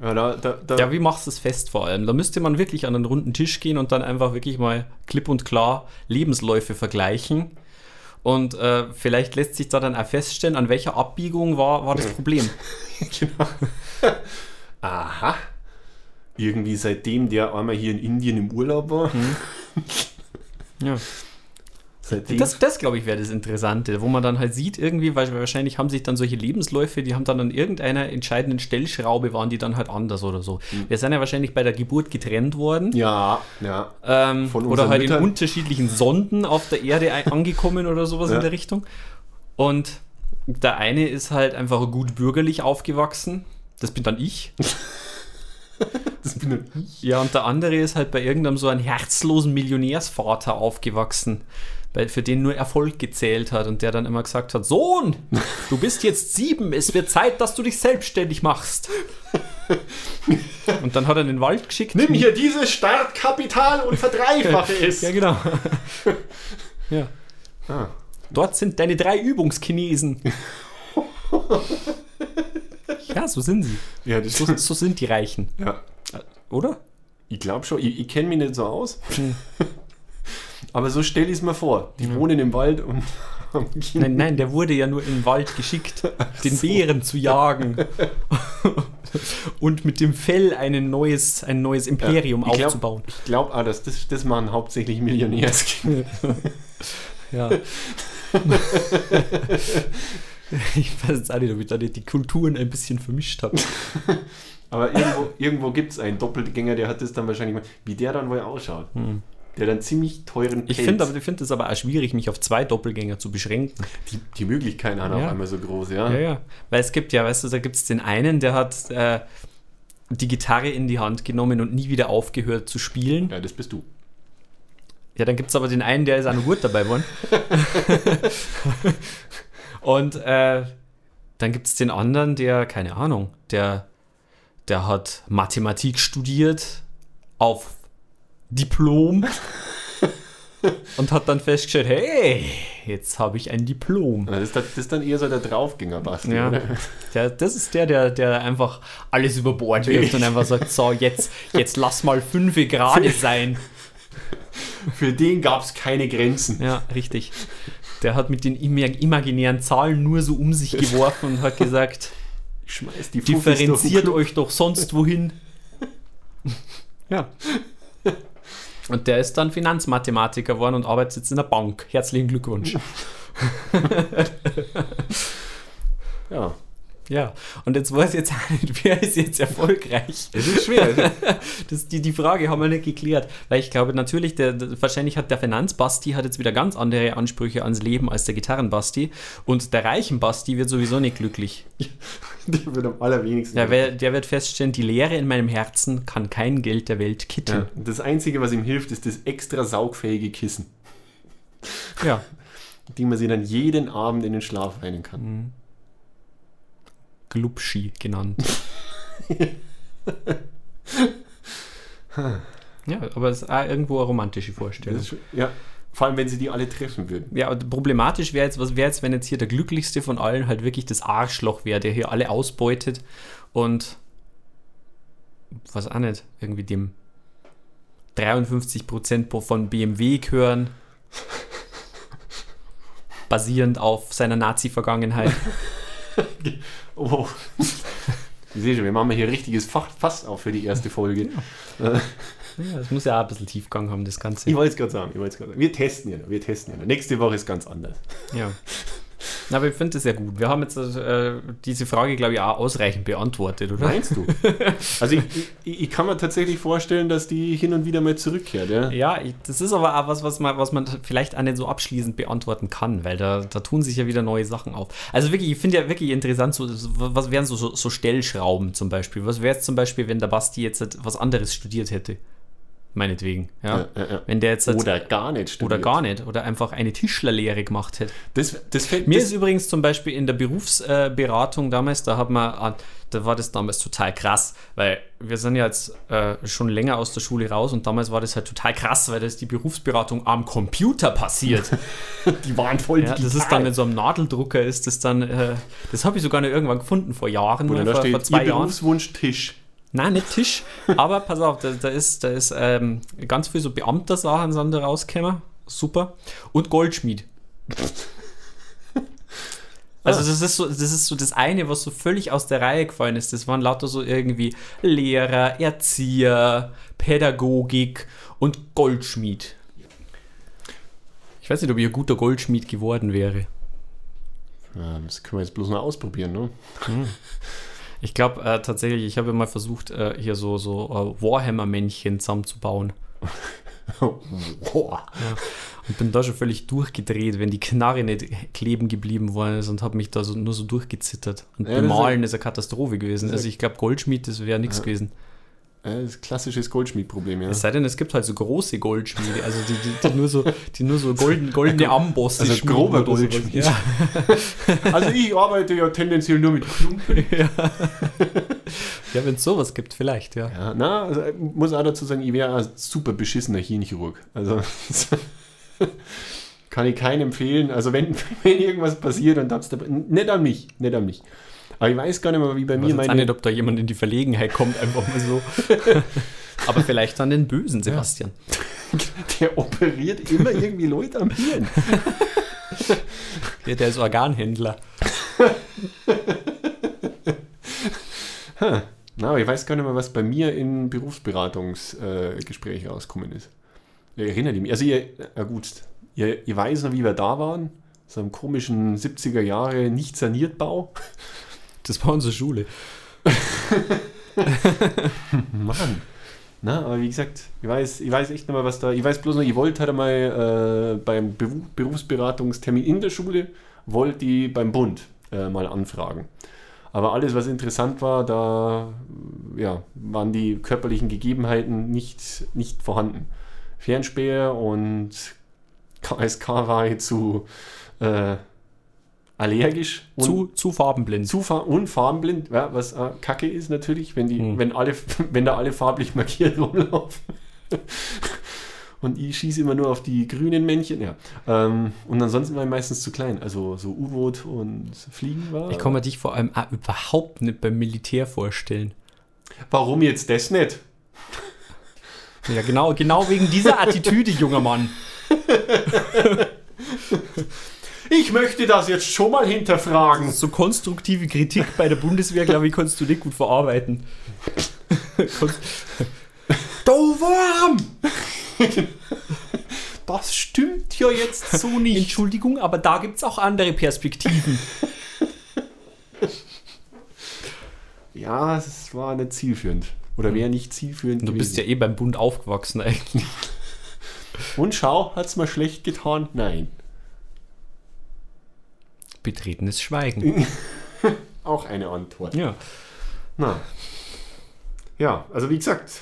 Ja, da, da, da, Ja, wie machst du es fest vor allem? Da müsste man wirklich an einen runden Tisch gehen und dann einfach wirklich mal klipp und klar Lebensläufe vergleichen. Und äh, vielleicht lässt sich da dann auch feststellen, an welcher Abbiegung war, war das Problem. (laughs) genau. Aha. Irgendwie seitdem der einmal hier in Indien im Urlaub war. (laughs) Ja. Seitdem. Das, das glaube ich, wäre das Interessante, wo man dann halt sieht, irgendwie, weil wahrscheinlich haben sich dann solche Lebensläufe, die haben dann an irgendeiner entscheidenden Stellschraube, waren die dann halt anders oder so. Wir sind ja wahrscheinlich bei der Geburt getrennt worden. ja, ja. Ähm, oder halt Müttern. in unterschiedlichen Sonden auf der Erde (laughs) angekommen oder sowas Ja. in der Richtung. Und der eine ist halt einfach gut bürgerlich aufgewachsen. Das bin dann ich. (laughs) Das bin nur ich. Ja, und der andere ist halt bei irgendeinem so einem herzlosen Millionärsvater aufgewachsen, bei, für den nur Erfolg gezählt hat und der dann immer gesagt hat, Sohn, du bist jetzt sieben, es wird Zeit, dass du dich selbstständig machst. Und dann hat er in den Wald geschickt. Nimm hier dieses Startkapital und verdreifache es. Ja, genau. ja. Ah. Dort sind deine drei Übungschinesen. ja, so sind sie. Ja, So, so sind die Reichen. ja. Oder? Ich glaube schon, ich, ich kenne mich nicht so aus. Hm. Aber so stelle ich es mir vor. Die wohnen im Wald und. (laughs) Nein, nein, der wurde ja nur in den Wald geschickt, den Bären zu jagen. Und mit dem Fell ein neues, ein neues Imperium Ich glaub- aufzubauen. Ich glaube auch, dass das, das machen hauptsächlich Millionärskinder. Ja. (laughs) (laughs) ich weiß jetzt auch nicht, ob ich da nicht die Kulturen ein bisschen vermischt habe. Aber irgendwo, irgendwo gibt es einen Doppelgänger, der hat das dann wahrscheinlich mal, wie der dann wohl ausschaut. Der dann ziemlich teuren Hm. Ich Pelz- finde aber- ich finde es aber auch schwierig, mich auf zwei Doppelgänger zu beschränken. die, die Möglichkeiten haben Ja. auf einmal so groß, ja. Ja, ja. Weil es gibt ja, weißt du, da gibt es den einen, der hat äh, die Gitarre in die Hand genommen und nie wieder aufgehört zu spielen. Ja, das bist du. Ja, dann gibt es aber den einen, der ist noch gut dabei geworden. (laughs) und äh, dann gibt es den anderen, der, keine Ahnung, der, der hat Mathematik studiert auf Diplom (laughs) und hat dann festgestellt, hey, jetzt habe ich ein Diplom. Das ist, dann- das ist dann eher so der Draufgänger, Basti, Ja. Der, das ist der, der, der einfach alles über Bord (laughs) wirft und einfach sagt, so, jetzt, jetzt lass mal fünf gerade sein. (laughs) Für den gab es keine Grenzen. Ja, richtig. Der hat mit den ima- imaginären Zahlen nur so um sich geworfen und hat gesagt, Ich schmeiß die Fuffis differenziert Club. euch doch sonst wohin. Ja. Und der ist dann Finanzmathematiker geworden und arbeitet jetzt in der Bank. Herzlichen Glückwunsch. Ja. (laughs) Ja, und jetzt weiß ich jetzt auch nicht, wer ist jetzt erfolgreich? Es ist schwer. (laughs) Das, die, die Frage haben wir nicht geklärt, weil ich glaube natürlich, der, der, wahrscheinlich hat der Finanzbasti hat jetzt wieder ganz andere Ansprüche ans Leben als der Gitarrenbasti und der reichen Basti wird sowieso nicht glücklich. (laughs) (laughs) der wird am allerwenigsten. Der, wer- der wird feststellen, die Leere in meinem Herzen kann kein Geld der Welt kitten. ja. Das Einzige, was ihm hilft, ist das extra saugfähige Kissen, Ja. (laughs) die man sich dann jeden Abend in den Schlaf weinen kann. Mhm. Glubschi genannt. (laughs) ja, aber es ist auch irgendwo eine romantische Vorstellung. Ist, ja, vor allem, wenn sie die alle treffen würden. Ja, und problematisch wäre jetzt, was wäre jetzt, wenn jetzt hier der glücklichste von allen halt wirklich das Arschloch wäre, der hier alle ausbeutet und was auch nicht, irgendwie dem 53% von BMW gehören, (laughs) basierend auf seiner Nazi-Vergangenheit. (laughs) Oh. Ich sehe schon, wir machen hier richtiges Fass auf für die erste Folge. Ja, (laughs) das muss ja auch ein bisschen Tiefgang haben, das Ganze. Ich wollte es gerade sagen, ich wollte es gerade sagen. Wir testen ja noch, wir testen ja noch. Nächste Woche ist ganz anders. Ja. (laughs) Aber ich finde das sehr gut. Wir haben jetzt äh, diese Frage, glaube ich, auch ausreichend beantwortet, oder? Meinst du? (laughs) Also ich, ich, ich kann mir tatsächlich vorstellen, dass die hin und wieder mal zurückkehrt. Ja? Ja, ich, das ist aber auch was, was man, was man vielleicht auch nicht so abschließend beantworten kann, weil da, da tun sich ja wieder neue Sachen auf. Also wirklich, ich finde ja wirklich interessant, so, was wären so, so, so Stellschrauben zum Beispiel? Was wäre es zum Beispiel, wenn der Basti jetzt was anderes studiert hätte? Meinetwegen, ja. Ja, ja, ja. Wenn der jetzt Oder gar nicht studiert. oder gar nicht, oder einfach eine Tischlerlehre gemacht hätte. Das, das fällt Mir das, ist übrigens zum Beispiel in der Berufsberatung damals, da hat man, ah, da war das damals total krass, weil wir sind ja jetzt äh, schon länger aus der Schule raus und damals war das halt total krass, weil das die Berufsberatung am Computer passiert. (laughs) die waren voll ja, das ist dann mit so einem Nadeldrucker, ist das dann, äh, das habe ich sogar noch irgendwann gefunden vor Jahren, Oder mal, da vor, steht vor zwei Ihr Jahren. Berufswunsch Tisch. Nein, nicht Tisch, aber pass auf, da, da ist, da ist ähm, ganz viel so Beamter-Sachen sind da rausgekommen. Super. Und Goldschmied. (laughs) Also das ist, so, das ist so das eine, was so völlig aus der Reihe gefallen ist. Das waren lauter so irgendwie Lehrer, Erzieher, Pädagogik und Goldschmied. Ich weiß nicht, ob ich ein guter Goldschmied geworden wäre. Ja, das können wir jetzt bloß noch ausprobieren, ne? (laughs) Ich glaube äh, tatsächlich, ich habe ja mal versucht, äh, hier so, so äh, Warhammer-Männchen zusammenzubauen. (laughs) Boah. Und bin da schon völlig durchgedreht, wenn die Knarre nicht kleben geblieben worden ist und habe mich da so, nur so durchgezittert. Und Ja, das ist bemalen ist eine Katastrophe gewesen. Also ich glaube, Goldschmied, das wäre nichts gewesen. Äh, das ist klassisches Goldschmiedproblem, ja. Es sei denn, es gibt halt so große Goldschmiede, also die, die, die nur so, die nur so golden, goldene Ambosse Also grober. Goldschmied. Ja. (laughs) Also ich arbeite ja tendenziell nur mit Klumpen. (laughs) ja, wenn es sowas gibt, vielleicht, ja. Ja, na, also ich muss auch dazu sagen, ich wäre ein super beschissener Hirnchirurg. Also (laughs) kann ich keinen empfehlen. Also wenn, wenn irgendwas passiert und hab's dabei, nicht an mich, nicht an mich. Aber ich weiß gar nicht mehr, wie bei Ich mir weiß jetzt auch meine. nicht, ob da jemand in die Verlegenheit kommt, einfach mal so. (laughs) Aber vielleicht an den bösen Sebastian. (laughs) Der operiert immer irgendwie Leute am Hirn. (laughs) Ja, der ist Organhändler. Na, aber ich weiß gar nicht mehr, was bei mir in Berufsberatungsgesprächen äh, rausgekommen ist. Ich erinnere mich. Also, ihr, ja gut, ihr, ihr weiß noch, wie wir da waren. So einem komischen 70er Jahre nicht saniert Bau. Das war unsere Schule. (laughs) Mann. Na, aber wie gesagt, ich weiß, ich weiß echt nicht mehr, was da. Ich weiß bloß noch, ich wollte halt einmal äh, beim Beru- Berufsberatungstermin in der Schule, wollte ich beim Bund äh, mal anfragen. Aber alles, was interessant war, da ja, waren die körperlichen Gegebenheiten nicht, nicht vorhanden. Fernspäher und KSK war zu äh, allergisch und Zu, zu farbenblind. zu fa und farbenblind, ja, was äh, kacke ist natürlich, wenn, die, Hm. wenn, alle, (laughs) wenn da alle farblich markiert rumlaufen. (laughs) und ich schieße immer nur auf die grünen Männchen. Ja. Ähm, und ansonsten war ich meistens zu klein. Also so U-Boot und Fliegen war. Ich kann mir dich vor allem auch überhaupt nicht beim Militär vorstellen. Warum jetzt das nicht? Ja, genau, genau wegen dieser (laughs) Attitüde, junger Mann. Ich möchte das jetzt schon mal hinterfragen. So konstruktive Kritik bei der Bundeswehr, glaube ich, kannst du nicht gut verarbeiten. Du Wurm! Das stimmt ja jetzt so nicht. Entschuldigung, aber da gibt es auch andere Perspektiven. Ja, es war nicht zielführend. Oder wäre nicht zielführend. Du bist ja eh beim Bund aufgewachsen eigentlich. Und schau, hat's mal schlecht getan? Nein. Betretenes Schweigen. (laughs) Auch eine Antwort. Ja. Na. Ja, also wie gesagt,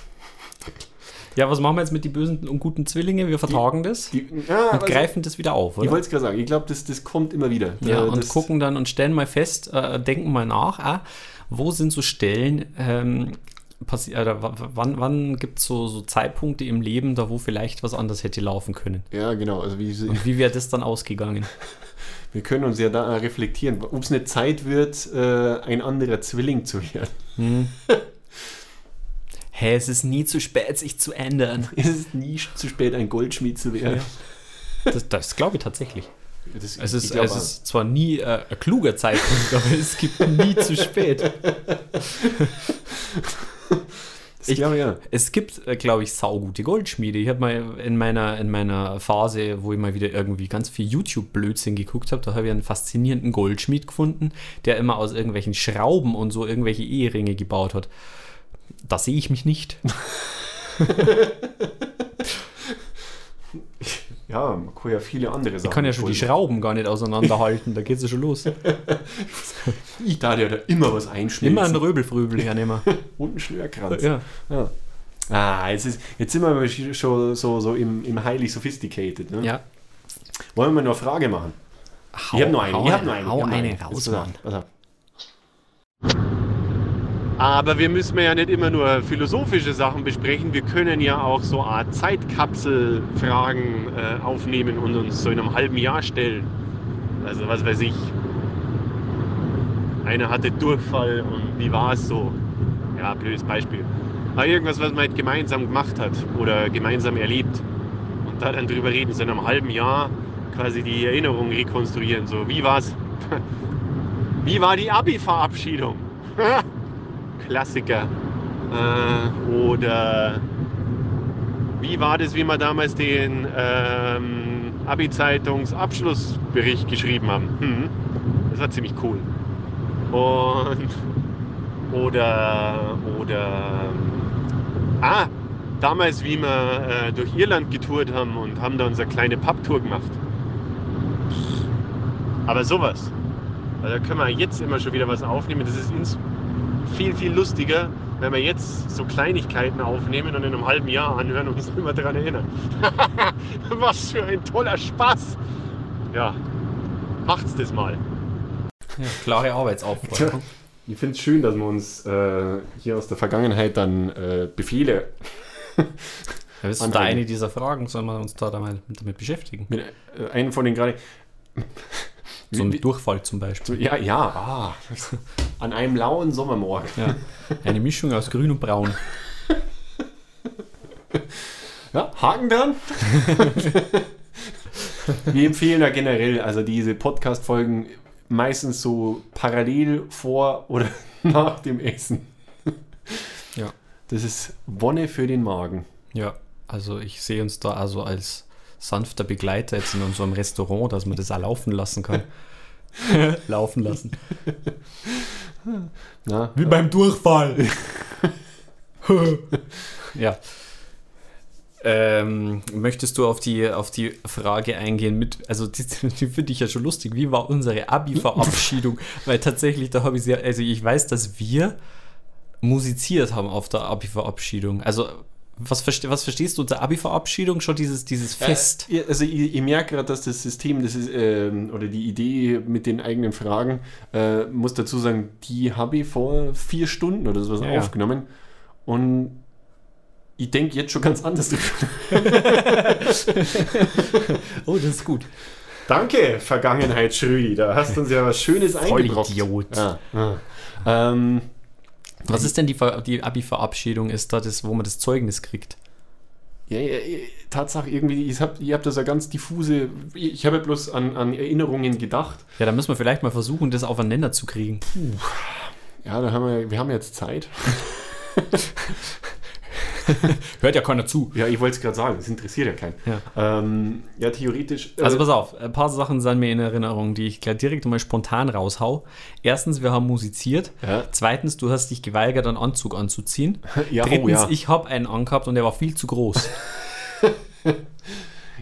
Ja, was machen wir jetzt mit den bösen und guten Zwillingen? Wir vertagen das die, ja, und also, greifen das wieder auf, ich oder? wollte es gerade sagen, ich glaube, das, das kommt immer wieder. Ja, Äh, und gucken dann und stellen mal fest, äh, denken mal nach, ah, wo sind so Stellen, ähm, äh, wann, wann gibt es so, so Zeitpunkte im Leben, da wo vielleicht was anders hätte laufen können? Ja, genau. Also wie, Und wie wäre das dann ausgegangen? (laughs) wir können uns ja da reflektieren, ob es eine Zeit wird, äh, ein anderer Zwilling zu werden. (laughs) Hä, es ist nie zu spät, sich zu ändern. Es ist nie zu spät, ein Goldschmied zu werden. Das, das glaube ich tatsächlich. Das, Es ist, es ist zwar nie äh, ein kluger Zeitpunkt, aber es gibt nie zu spät. (laughs) ich glaube ja. Es gibt, äh, glaube ich, saugute Goldschmiede. Ich habe mal in meiner, in meiner Phase, wo ich mal wieder irgendwie ganz viel YouTube-Blödsinn geguckt habe, da habe ich einen faszinierenden Goldschmied gefunden, der immer aus irgendwelchen Schrauben und so irgendwelche Eheringe gebaut hat. Da sehe ich mich nicht. (laughs) Ja, man kann ja viele andere Sachen. Ich kann ja schon die holen. Schrauben gar nicht auseinanderhalten, da geht es ja schon los. (laughs) Ich darf ja da immer was einschmieden. Immer ein Röbelfröbel hernehmen. (laughs) und ein Schnürkranz. Ja. Ja. Ah, jetzt, ist, jetzt sind wir schon so, so im, im highly sophisticated. Ne? ja. Wollen wir noch eine Frage machen? Hau, ich habe noch eine. Hau, ich hab noch eine. hau ich hab noch eine raus, Mann. auf. Aber wir müssen ja nicht immer nur philosophische Sachen besprechen. Wir können ja auch so eine Art Zeitkapselfragen äh, aufnehmen und uns so in einem halben Jahr stellen. Also was weiß ich. Einer hatte Durchfall und wie war es so? Ja, blödes Beispiel. Aber irgendwas, was man halt gemeinsam gemacht hat oder gemeinsam erlebt. Und da dann drüber reden, so in einem halben Jahr quasi die Erinnerung rekonstruieren. So, wie war's? (laughs) Wie war die Abi-Verabschiedung? (laughs) Klassiker. Äh, oder wie war das, wie wir damals den ähm, Abi-Zeitungs-Abschlussbericht geschrieben haben? Hm, das war ziemlich cool. Und oder oder ah, damals, wie wir äh, durch Irland getourt haben und haben da unsere kleine Pubtour gemacht. Aber sowas. Also da können wir jetzt immer schon wieder was aufnehmen. Das ist ins viel, viel lustiger, wenn wir jetzt so Kleinigkeiten aufnehmen und in einem halben Jahr anhören und uns immer daran erinnern. (laughs) Was für ein toller Spaß! Ja, macht's das mal. Ja, klare Arbeitsaufforderung. (laughs) Ich finde es schön, dass wir uns äh, hier aus der Vergangenheit dann äh, Befehle Ja, das ist da eine dieser Fragen, sollen wir uns da mal damit beschäftigen? mit äh, einem von den gerade. So Wie- ein Durchfall zum Beispiel. Ja, ja, ah. (laughs) an einem lauen Sommermorgen. Ja. Eine Mischung aus grün und braun. Ja, Haken dran. Wir empfehlen ja generell, also diese Podcast-Folgen meistens so parallel vor oder (laughs) nach dem Essen. Ja. Das ist Wonne für den Magen. Ja, also ich sehe uns da also als sanfter Begleiter jetzt in unserem Restaurant, dass man das auch laufen lassen kann. (laughs) laufen lassen. Na, Wie beim Durchfall. (laughs) ja. Ähm, möchtest du auf die, auf die Frage eingehen mit, also die, die finde ich ja schon lustig, wie war unsere Abi-Verabschiedung? (laughs) Weil tatsächlich, da habe ich sehr, also ich weiß, dass wir musiziert haben auf der Abi-Verabschiedung. Also was, verste, was verstehst du unter Abi-Verabschiedung? Schon dieses, dieses Fest. Äh, also ich, ich merke gerade, dass das System, das ist, ähm, oder die Idee mit den eigenen Fragen, äh, muss dazu sagen, die habe ich vor vier Stunden oder sowas Ja, aufgenommen. Und ich denke jetzt schon ganz anders drüber. (laughs) Oh, das ist gut. Danke, Vergangenheit, Schrödi. Da hast du uns ja was Schönes eingebrockt. Vollidiot. Ja, ja. Ähm, Was ist denn die, die Abi-Verabschiedung? Ist da das, wo man das Zeugnis kriegt? ja, ja, ja, Tatsache, irgendwie, ich habe ich hab da so ganz diffuse, ich habe bloß an, an Erinnerungen gedacht. Ja, da müssen wir vielleicht mal versuchen, das aufeinander zu kriegen. Ja, da haben wir, wir haben jetzt Zeit. (laughs) (laughs) Hört ja keiner zu. Ja, ich wollte es gerade sagen, das interessiert ja keinen. Ja. Ähm, ja, theoretisch. äh, Also pass auf, ein paar Sachen sind mir in Erinnerung, die ich gleich direkt mal spontan raushau. Erstens, wir haben musiziert. Ja. Zweitens, du hast dich geweigert, einen Anzug anzuziehen. (laughs) ja, Drittens, oh, ja. ich habe einen angehabt und der war viel zu groß. (laughs)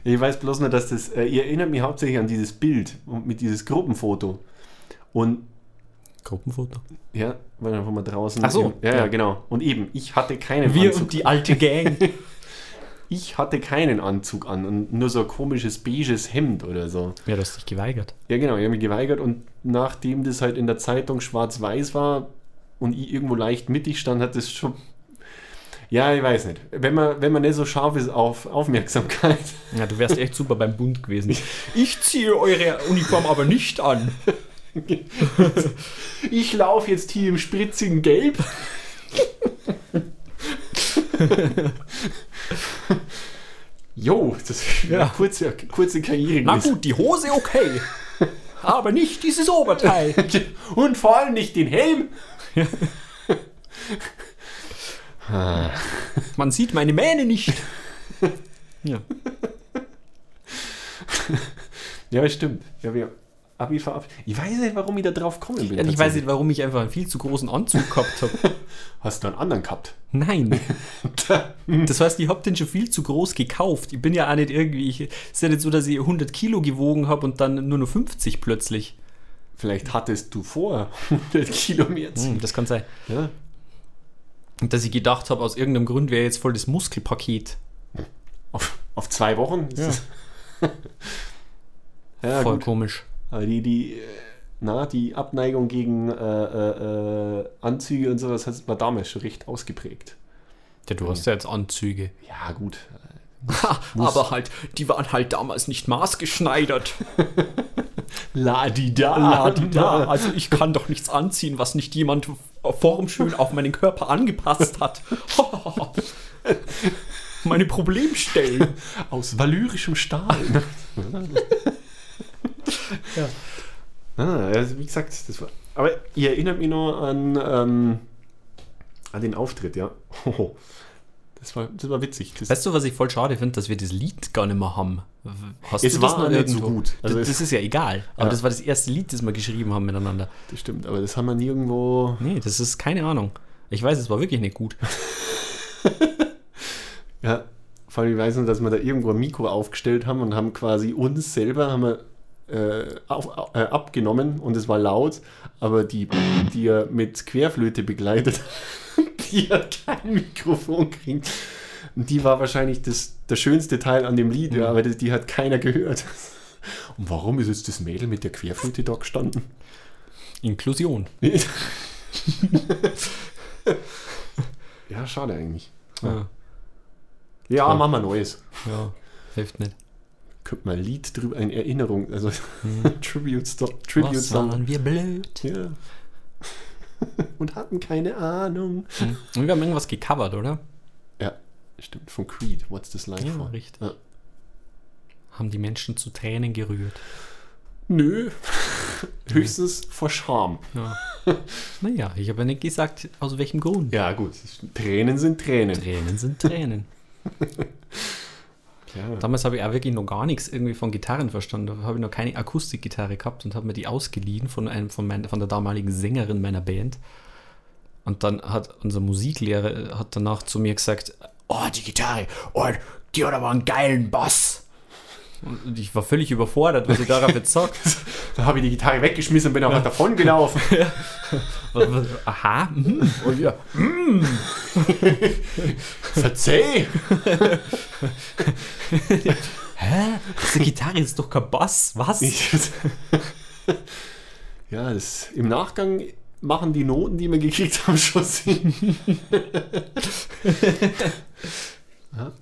ich weiß bloß nur, dass das, äh, ihr erinnert mich hauptsächlich an dieses Bild und mit dieses Gruppenfoto. Und Gruppenfoto. ja, weil dann waren wir draußen. Ach so, ja, ja, ja. genau. Und eben, ich hatte keinen Wir Anzug. und die alte Gang. (laughs) Ich hatte keinen Anzug an und nur so ein komisches beiges Hemd oder so. ja, du hast dich geweigert. Ja, genau, ich habe mich geweigert und nachdem das halt in der Zeitung schwarz-weiß war und ich irgendwo leicht mittig stand, hat das schon. Ja, ich weiß nicht. Wenn man, wenn man nicht so scharf ist auf Aufmerksamkeit, Ja, du wärst echt super beim Bund gewesen. (laughs) Ich ziehe eure Uniform aber nicht an. (laughs) (laughs) ich laufe jetzt hier im spritzigen Gelb. (laughs) Jo, das ist Ja. eine kurze, kurze Karriere. Na gut, die Hose okay. Aber nicht dieses Oberteil. (laughs) Und vor allem nicht den Helm. Man sieht meine Mähne nicht. Ja. Ja, stimmt. Ja, wir Abi verabschiedet. Ich weiß nicht, warum ich da drauf kommen bin. Ich weiß nicht, warum ich einfach einen viel zu großen Anzug gehabt habe. (laughs) Hast du einen anderen gehabt? Nein. (laughs) Das heißt, ich habe den schon viel zu groß gekauft. Ich bin ja auch nicht irgendwie. Ich, es ist ja nicht so, dass ich 100 Kilo gewogen habe und dann nur noch 50 plötzlich. Vielleicht hattest du vor (laughs) 100 Kilo mehr zu. Hm, das kann sein. Ja. Und dass ich gedacht habe, aus irgendeinem Grund wäre jetzt voll das Muskelpaket. Auf, auf zwei Wochen? Ist Ja. ja, voll komisch. Die, die, äh, na, die Abneigung gegen äh, äh, äh, Anzüge und sowas hat- war damals schon recht ausgeprägt. Ja, du hast ja jetzt Anzüge. Ja, gut. aber halt, die waren halt damals nicht maßgeschneidert. (laughs) Ladida. Ladida. Also ich kann doch nichts anziehen, was nicht jemand formschön auf meinen Körper angepasst hat. (laughs) Meine Problemstellen. Aus valyrischem Stahl. (laughs) Ja. Ah, also wie gesagt, das war. Aber ihr erinnert mich noch an, ähm, an den Auftritt, ja. Hoho. (laughs) Das war, das war witzig. Das, Weißt du, was ich voll schade finde, dass wir das Lied gar nicht mehr haben? Hast Es du war noch nicht so irgendwo? gut. Also das, es- das ist ja egal. Aber Ja. das war das erste Lied, das wir geschrieben haben miteinander. das stimmt, aber das haben wir nirgendwo. Nee, das ist keine Ahnung. Ich weiß, es war wirklich nicht gut. (laughs) Ja, vor allem, ich weiß nur, dass wir da irgendwo ein Mikro aufgestellt haben und haben quasi uns selber haben wir, auf, äh, abgenommen und es war laut, aber die, die er mit Querflöte begleitet, (laughs) die hat kein Mikrofon gekriegt. Und die war wahrscheinlich das, der schönste Teil an dem Lied, ja, aber die, die hat keiner gehört. Und warum ist jetzt das Mädel mit der Querflöte da gestanden? Inklusion. (laughs) ja, schade eigentlich. Ja, Ja, Toll. machen wir Neues. ja hilft nicht. Könnte mal ein Lied drüber, eine Erinnerung, also (laughs) Tribute, Tribute Was Song. waren wir blöd? Ja. (laughs) Und hatten keine Ahnung. Und wir haben irgendwas gecovert, oder? Ja, stimmt. Von Creed. What's this line Ja, for? richtig. Ja. Haben die Menschen zu Tränen gerührt. Nö. (laughs) Höchstens vor Scham. Ja. naja, ich habe ja nicht gesagt, aus welchem Grund. Ja, gut. Tränen sind Tränen. Tränen sind Tränen. Ja. Damals habe ich auch wirklich noch gar nichts irgendwie von Gitarren verstanden. Da habe ich noch keine Akustikgitarre gehabt und habe mir die ausgeliehen von, einem, von, mein, von der damaligen Sängerin meiner Band. Und dann hat unser Musiklehrer äh, hat danach zu mir gesagt, oh, die Gitarre, oh, die hat aber einen geilen Bass. Und ich war völlig überfordert, was ich darauf jetzt sagt. Da habe (laughs) ich die Gitarre weggeschmissen und bin einfach davon gelaufen. (laughs) Was- Aha, mhm. oh, ja. (laughs) Verzeih! Hä? Diese Gitarre ist doch kein Bass, was? Ja, das, im Nachgang machen die Noten, die wir gekriegt haben, schon Sinn. Ja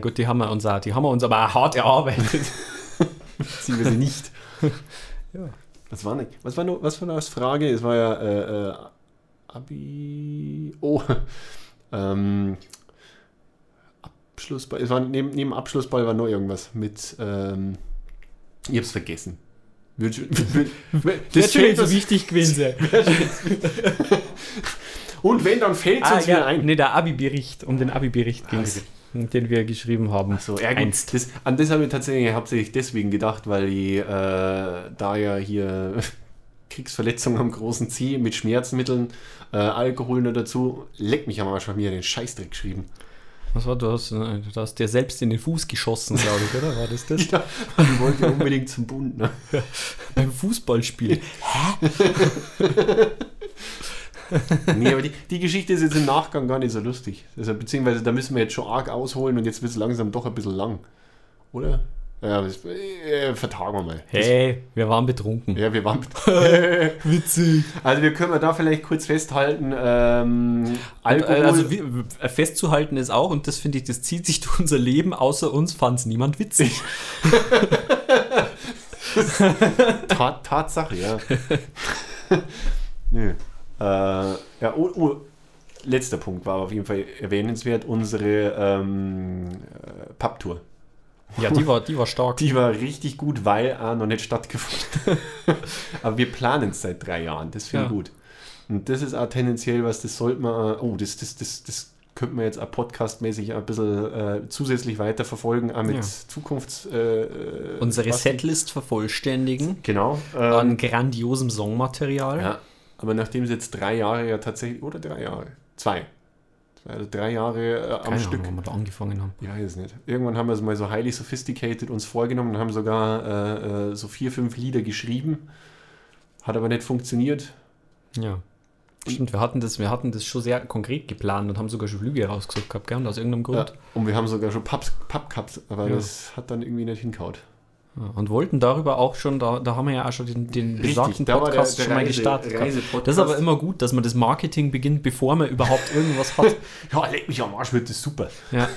gut, die haben wir uns, auch, die haben wir uns aber auch hart erarbeitet. (laughs) Sie nicht. (laughs) Ja. Was war, nicht, was war noch was war noch als Frage? Es war ja äh, äh, Abi. Oh. (laughs) Ähm, Abschlussball. Es war neben, neben Abschlussball war noch irgendwas mit. Ähm, ich hab's vergessen. Das fällt uns, wichtig gewesen und wenn, dann fällt es Ah, uns wieder ja, ein. nee, der Abi-Bericht, um den Abi-Bericht ging es, den wir geschrieben haben. So, ja, Einst. das, an das habe ich tatsächlich hauptsächlich deswegen gedacht, weil ich äh, da ja hier (laughs) Kriegsverletzungen am großen C mit Schmerzmitteln, äh, Alkohol noch dazu, leck mich am Arsch, von mir den Scheißdreck geschrieben. Was war das? Du hast dir selbst in den Fuß geschossen, glaube ich, oder? War das das? (laughs) Ja, ich wollte unbedingt zum Bund. Ne? (laughs) Beim Fußballspiel. Nee, aber die, die Geschichte ist jetzt im Nachgang gar nicht so lustig. Also, beziehungsweise da müssen wir jetzt schon arg ausholen und jetzt wird es langsam doch ein bisschen lang. Oder? Ja, das, äh, vertagen wir mal. Hey, wir waren betrunken. Ja, wir waren. (laughs) Witzig. Also wir können wir da vielleicht kurz festhalten, ähm, Alkohol. Also wie, festzuhalten ist auch, und das finde ich, das zieht sich (laughs) durch unser Leben, außer uns fand es niemand witzig. (laughs) Tat, Tatsache, ja. Nö. Äh, ja, oh, oh, letzter Punkt war auf jeden Fall erwähnenswert, unsere ähm, äh, Papptour. Ja, die war, die war stark. Die war richtig gut, weil auch noch nicht stattgefunden Aber wir planen es seit drei Jahren, das finde ich Ja. gut. Und das ist auch tendenziell was, das sollte man, äh, oh, das, das, das, das könnte man jetzt auch podcastmäßig ein bisschen äh, zusätzlich weiterverfolgen, auch mit Ja. Zukunfts... Äh, äh, Unsere Setlist vervollständigen Genau. an Ähm, grandiosem Songmaterial. ja, aber nachdem es jetzt drei Jahre ja tatsächlich, oder drei Jahre, zwei, also drei Jahre äh, am Keine Stück. Ahnung, wir da angefangen haben. Ja, ist nicht. Irgendwann haben wir es mal so highly sophisticated uns vorgenommen und haben sogar äh, äh, so vier, fünf Lieder geschrieben. Hat aber nicht funktioniert. Ja. Stimmt, wir hatten, das, wir hatten das schon sehr konkret geplant und haben sogar schon Flüge rausgesucht gehabt, gell? Und aus irgendeinem Ja, Grund. und wir haben sogar schon Pubs, Pub gehabt, aber Ja. das hat dann irgendwie nicht hinkaut. Und wollten darüber auch schon, da, da haben wir ja auch schon den, den besagten da war der- Podcast der schon mal Reise- gestartet. Reisepodcast. Das ist aber immer gut, dass man das Marketing beginnt, bevor man überhaupt irgendwas hat. (laughs) Ja, leck mich am Arsch, wird das super. Ja.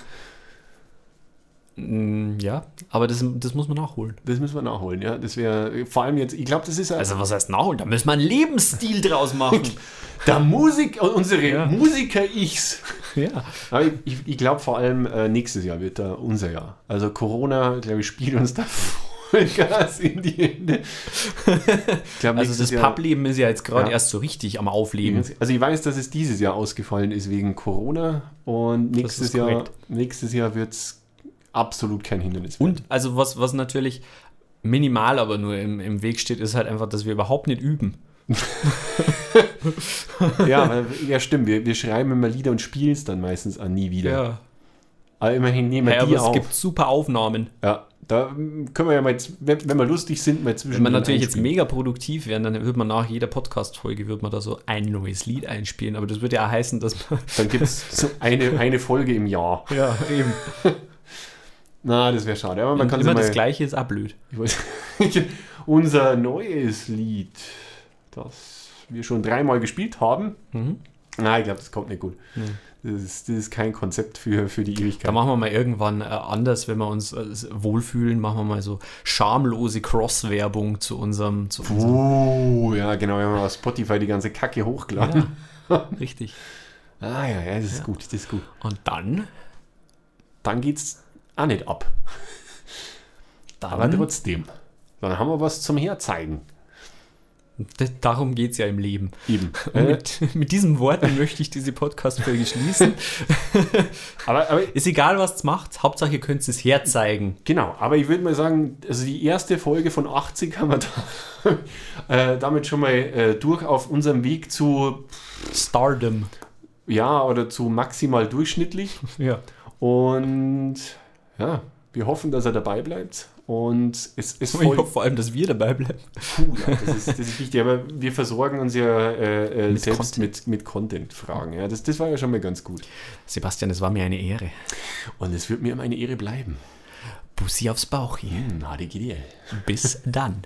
Mm, Ja, aber das, das muss man nachholen. Das müssen wir nachholen, ja. Das wäre vor allem jetzt, ich glaube, das ist Also was heißt nachholen? Da müssen wir einen Lebensstil draus machen. (laughs) der Musik, unsere Ja. Musiker-Ichs. ja. Aber ich, ich, ich glaube vor allem äh, nächstes Jahr wird da unser Jahr. Also Corona, glaube ich, spielt uns da (laughs) Vollgas in die Hände. Glaub, Also das Jahr- Publikum ist ja jetzt gerade Ja. erst so richtig am Aufleben. Also ich weiß, dass es dieses Jahr ausgefallen ist wegen Corona und nächstes Jahr, korrekt. nächstes Jahr wird es absolut kein Hindernis werden. Und also was, was natürlich minimal aber nur im, im Weg steht, ist halt einfach, dass wir überhaupt nicht üben. (laughs) Ja, ja stimmt, wir, wir schreiben immer Lieder und spielen es dann meistens an nie wieder. Ja. Aber immerhin nehmen wir aber die es auf. gibt super Aufnahmen. ja, da können wir ja mal, jetzt, wenn, wenn wir lustig sind, mal zwischen Wenn man natürlich jetzt mega produktiv wären, dann würde man nach jeder Podcast-Folge würde man da so ein neues Lied einspielen. Aber das würde ja heißen, dass man. (laughs) Dann gibt es so eine, eine Folge im Jahr. Ja, eben. (laughs) Na, das wäre schade. Aber man kann immer mal, das Gleiche ist auch blöd. Ich weiß, (laughs) unser neues Lied, das wir schon dreimal gespielt haben. Mhm. Na, ich glaube, das kommt nicht gut. Nee. Das, ist, das ist kein Konzept für, für die Ewigkeit. Da machen wir mal irgendwann äh, anders, wenn wir uns äh, wohlfühlen, machen wir mal so schamlose Cross-Werbung zu unserem. Zu unserem Uh, ja, genau. Wir haben auf Spotify die ganze Kacke hochgeladen. (laughs) richtig. Ah, ja, ja, das ist gut, das ist gut. Und dann, Dann geht's auch nicht ab. dann Aber trotzdem. Dann haben wir was zum Herzeigen. Darum geht es ja im Leben. Eben. (laughs) Äh, mit, mit diesen Worten möchte ich diese Podcast-Folge schließen. (laughs) aber, aber Ist egal, was es macht, Hauptsache ihr könnt es herzeigen. Genau, aber ich würde mal sagen, also die erste Folge von 80 haben wir da, (laughs) äh, damit schon mal äh, durch auf unserem Weg zu, Stardom. ja, oder zu maximal durchschnittlich. Ja. Und ja, wir hoffen, dass er dabei bleibt. Und es ist (laughs) Ich voll, hoffe vor allem, dass wir dabei bleiben. puh, ja, das, ist, das ist wichtig, aber wir versorgen uns ja äh, äh, Mit selbst Content. mit, mit Content-Fragen. Ja, das, das war ja schon mal ganz gut. Sebastian, es war mir eine Ehre. Und es wird mir immer eine Ehre bleiben. Bussi aufs Bauch hier. Hm, HDGDL. Bis dann.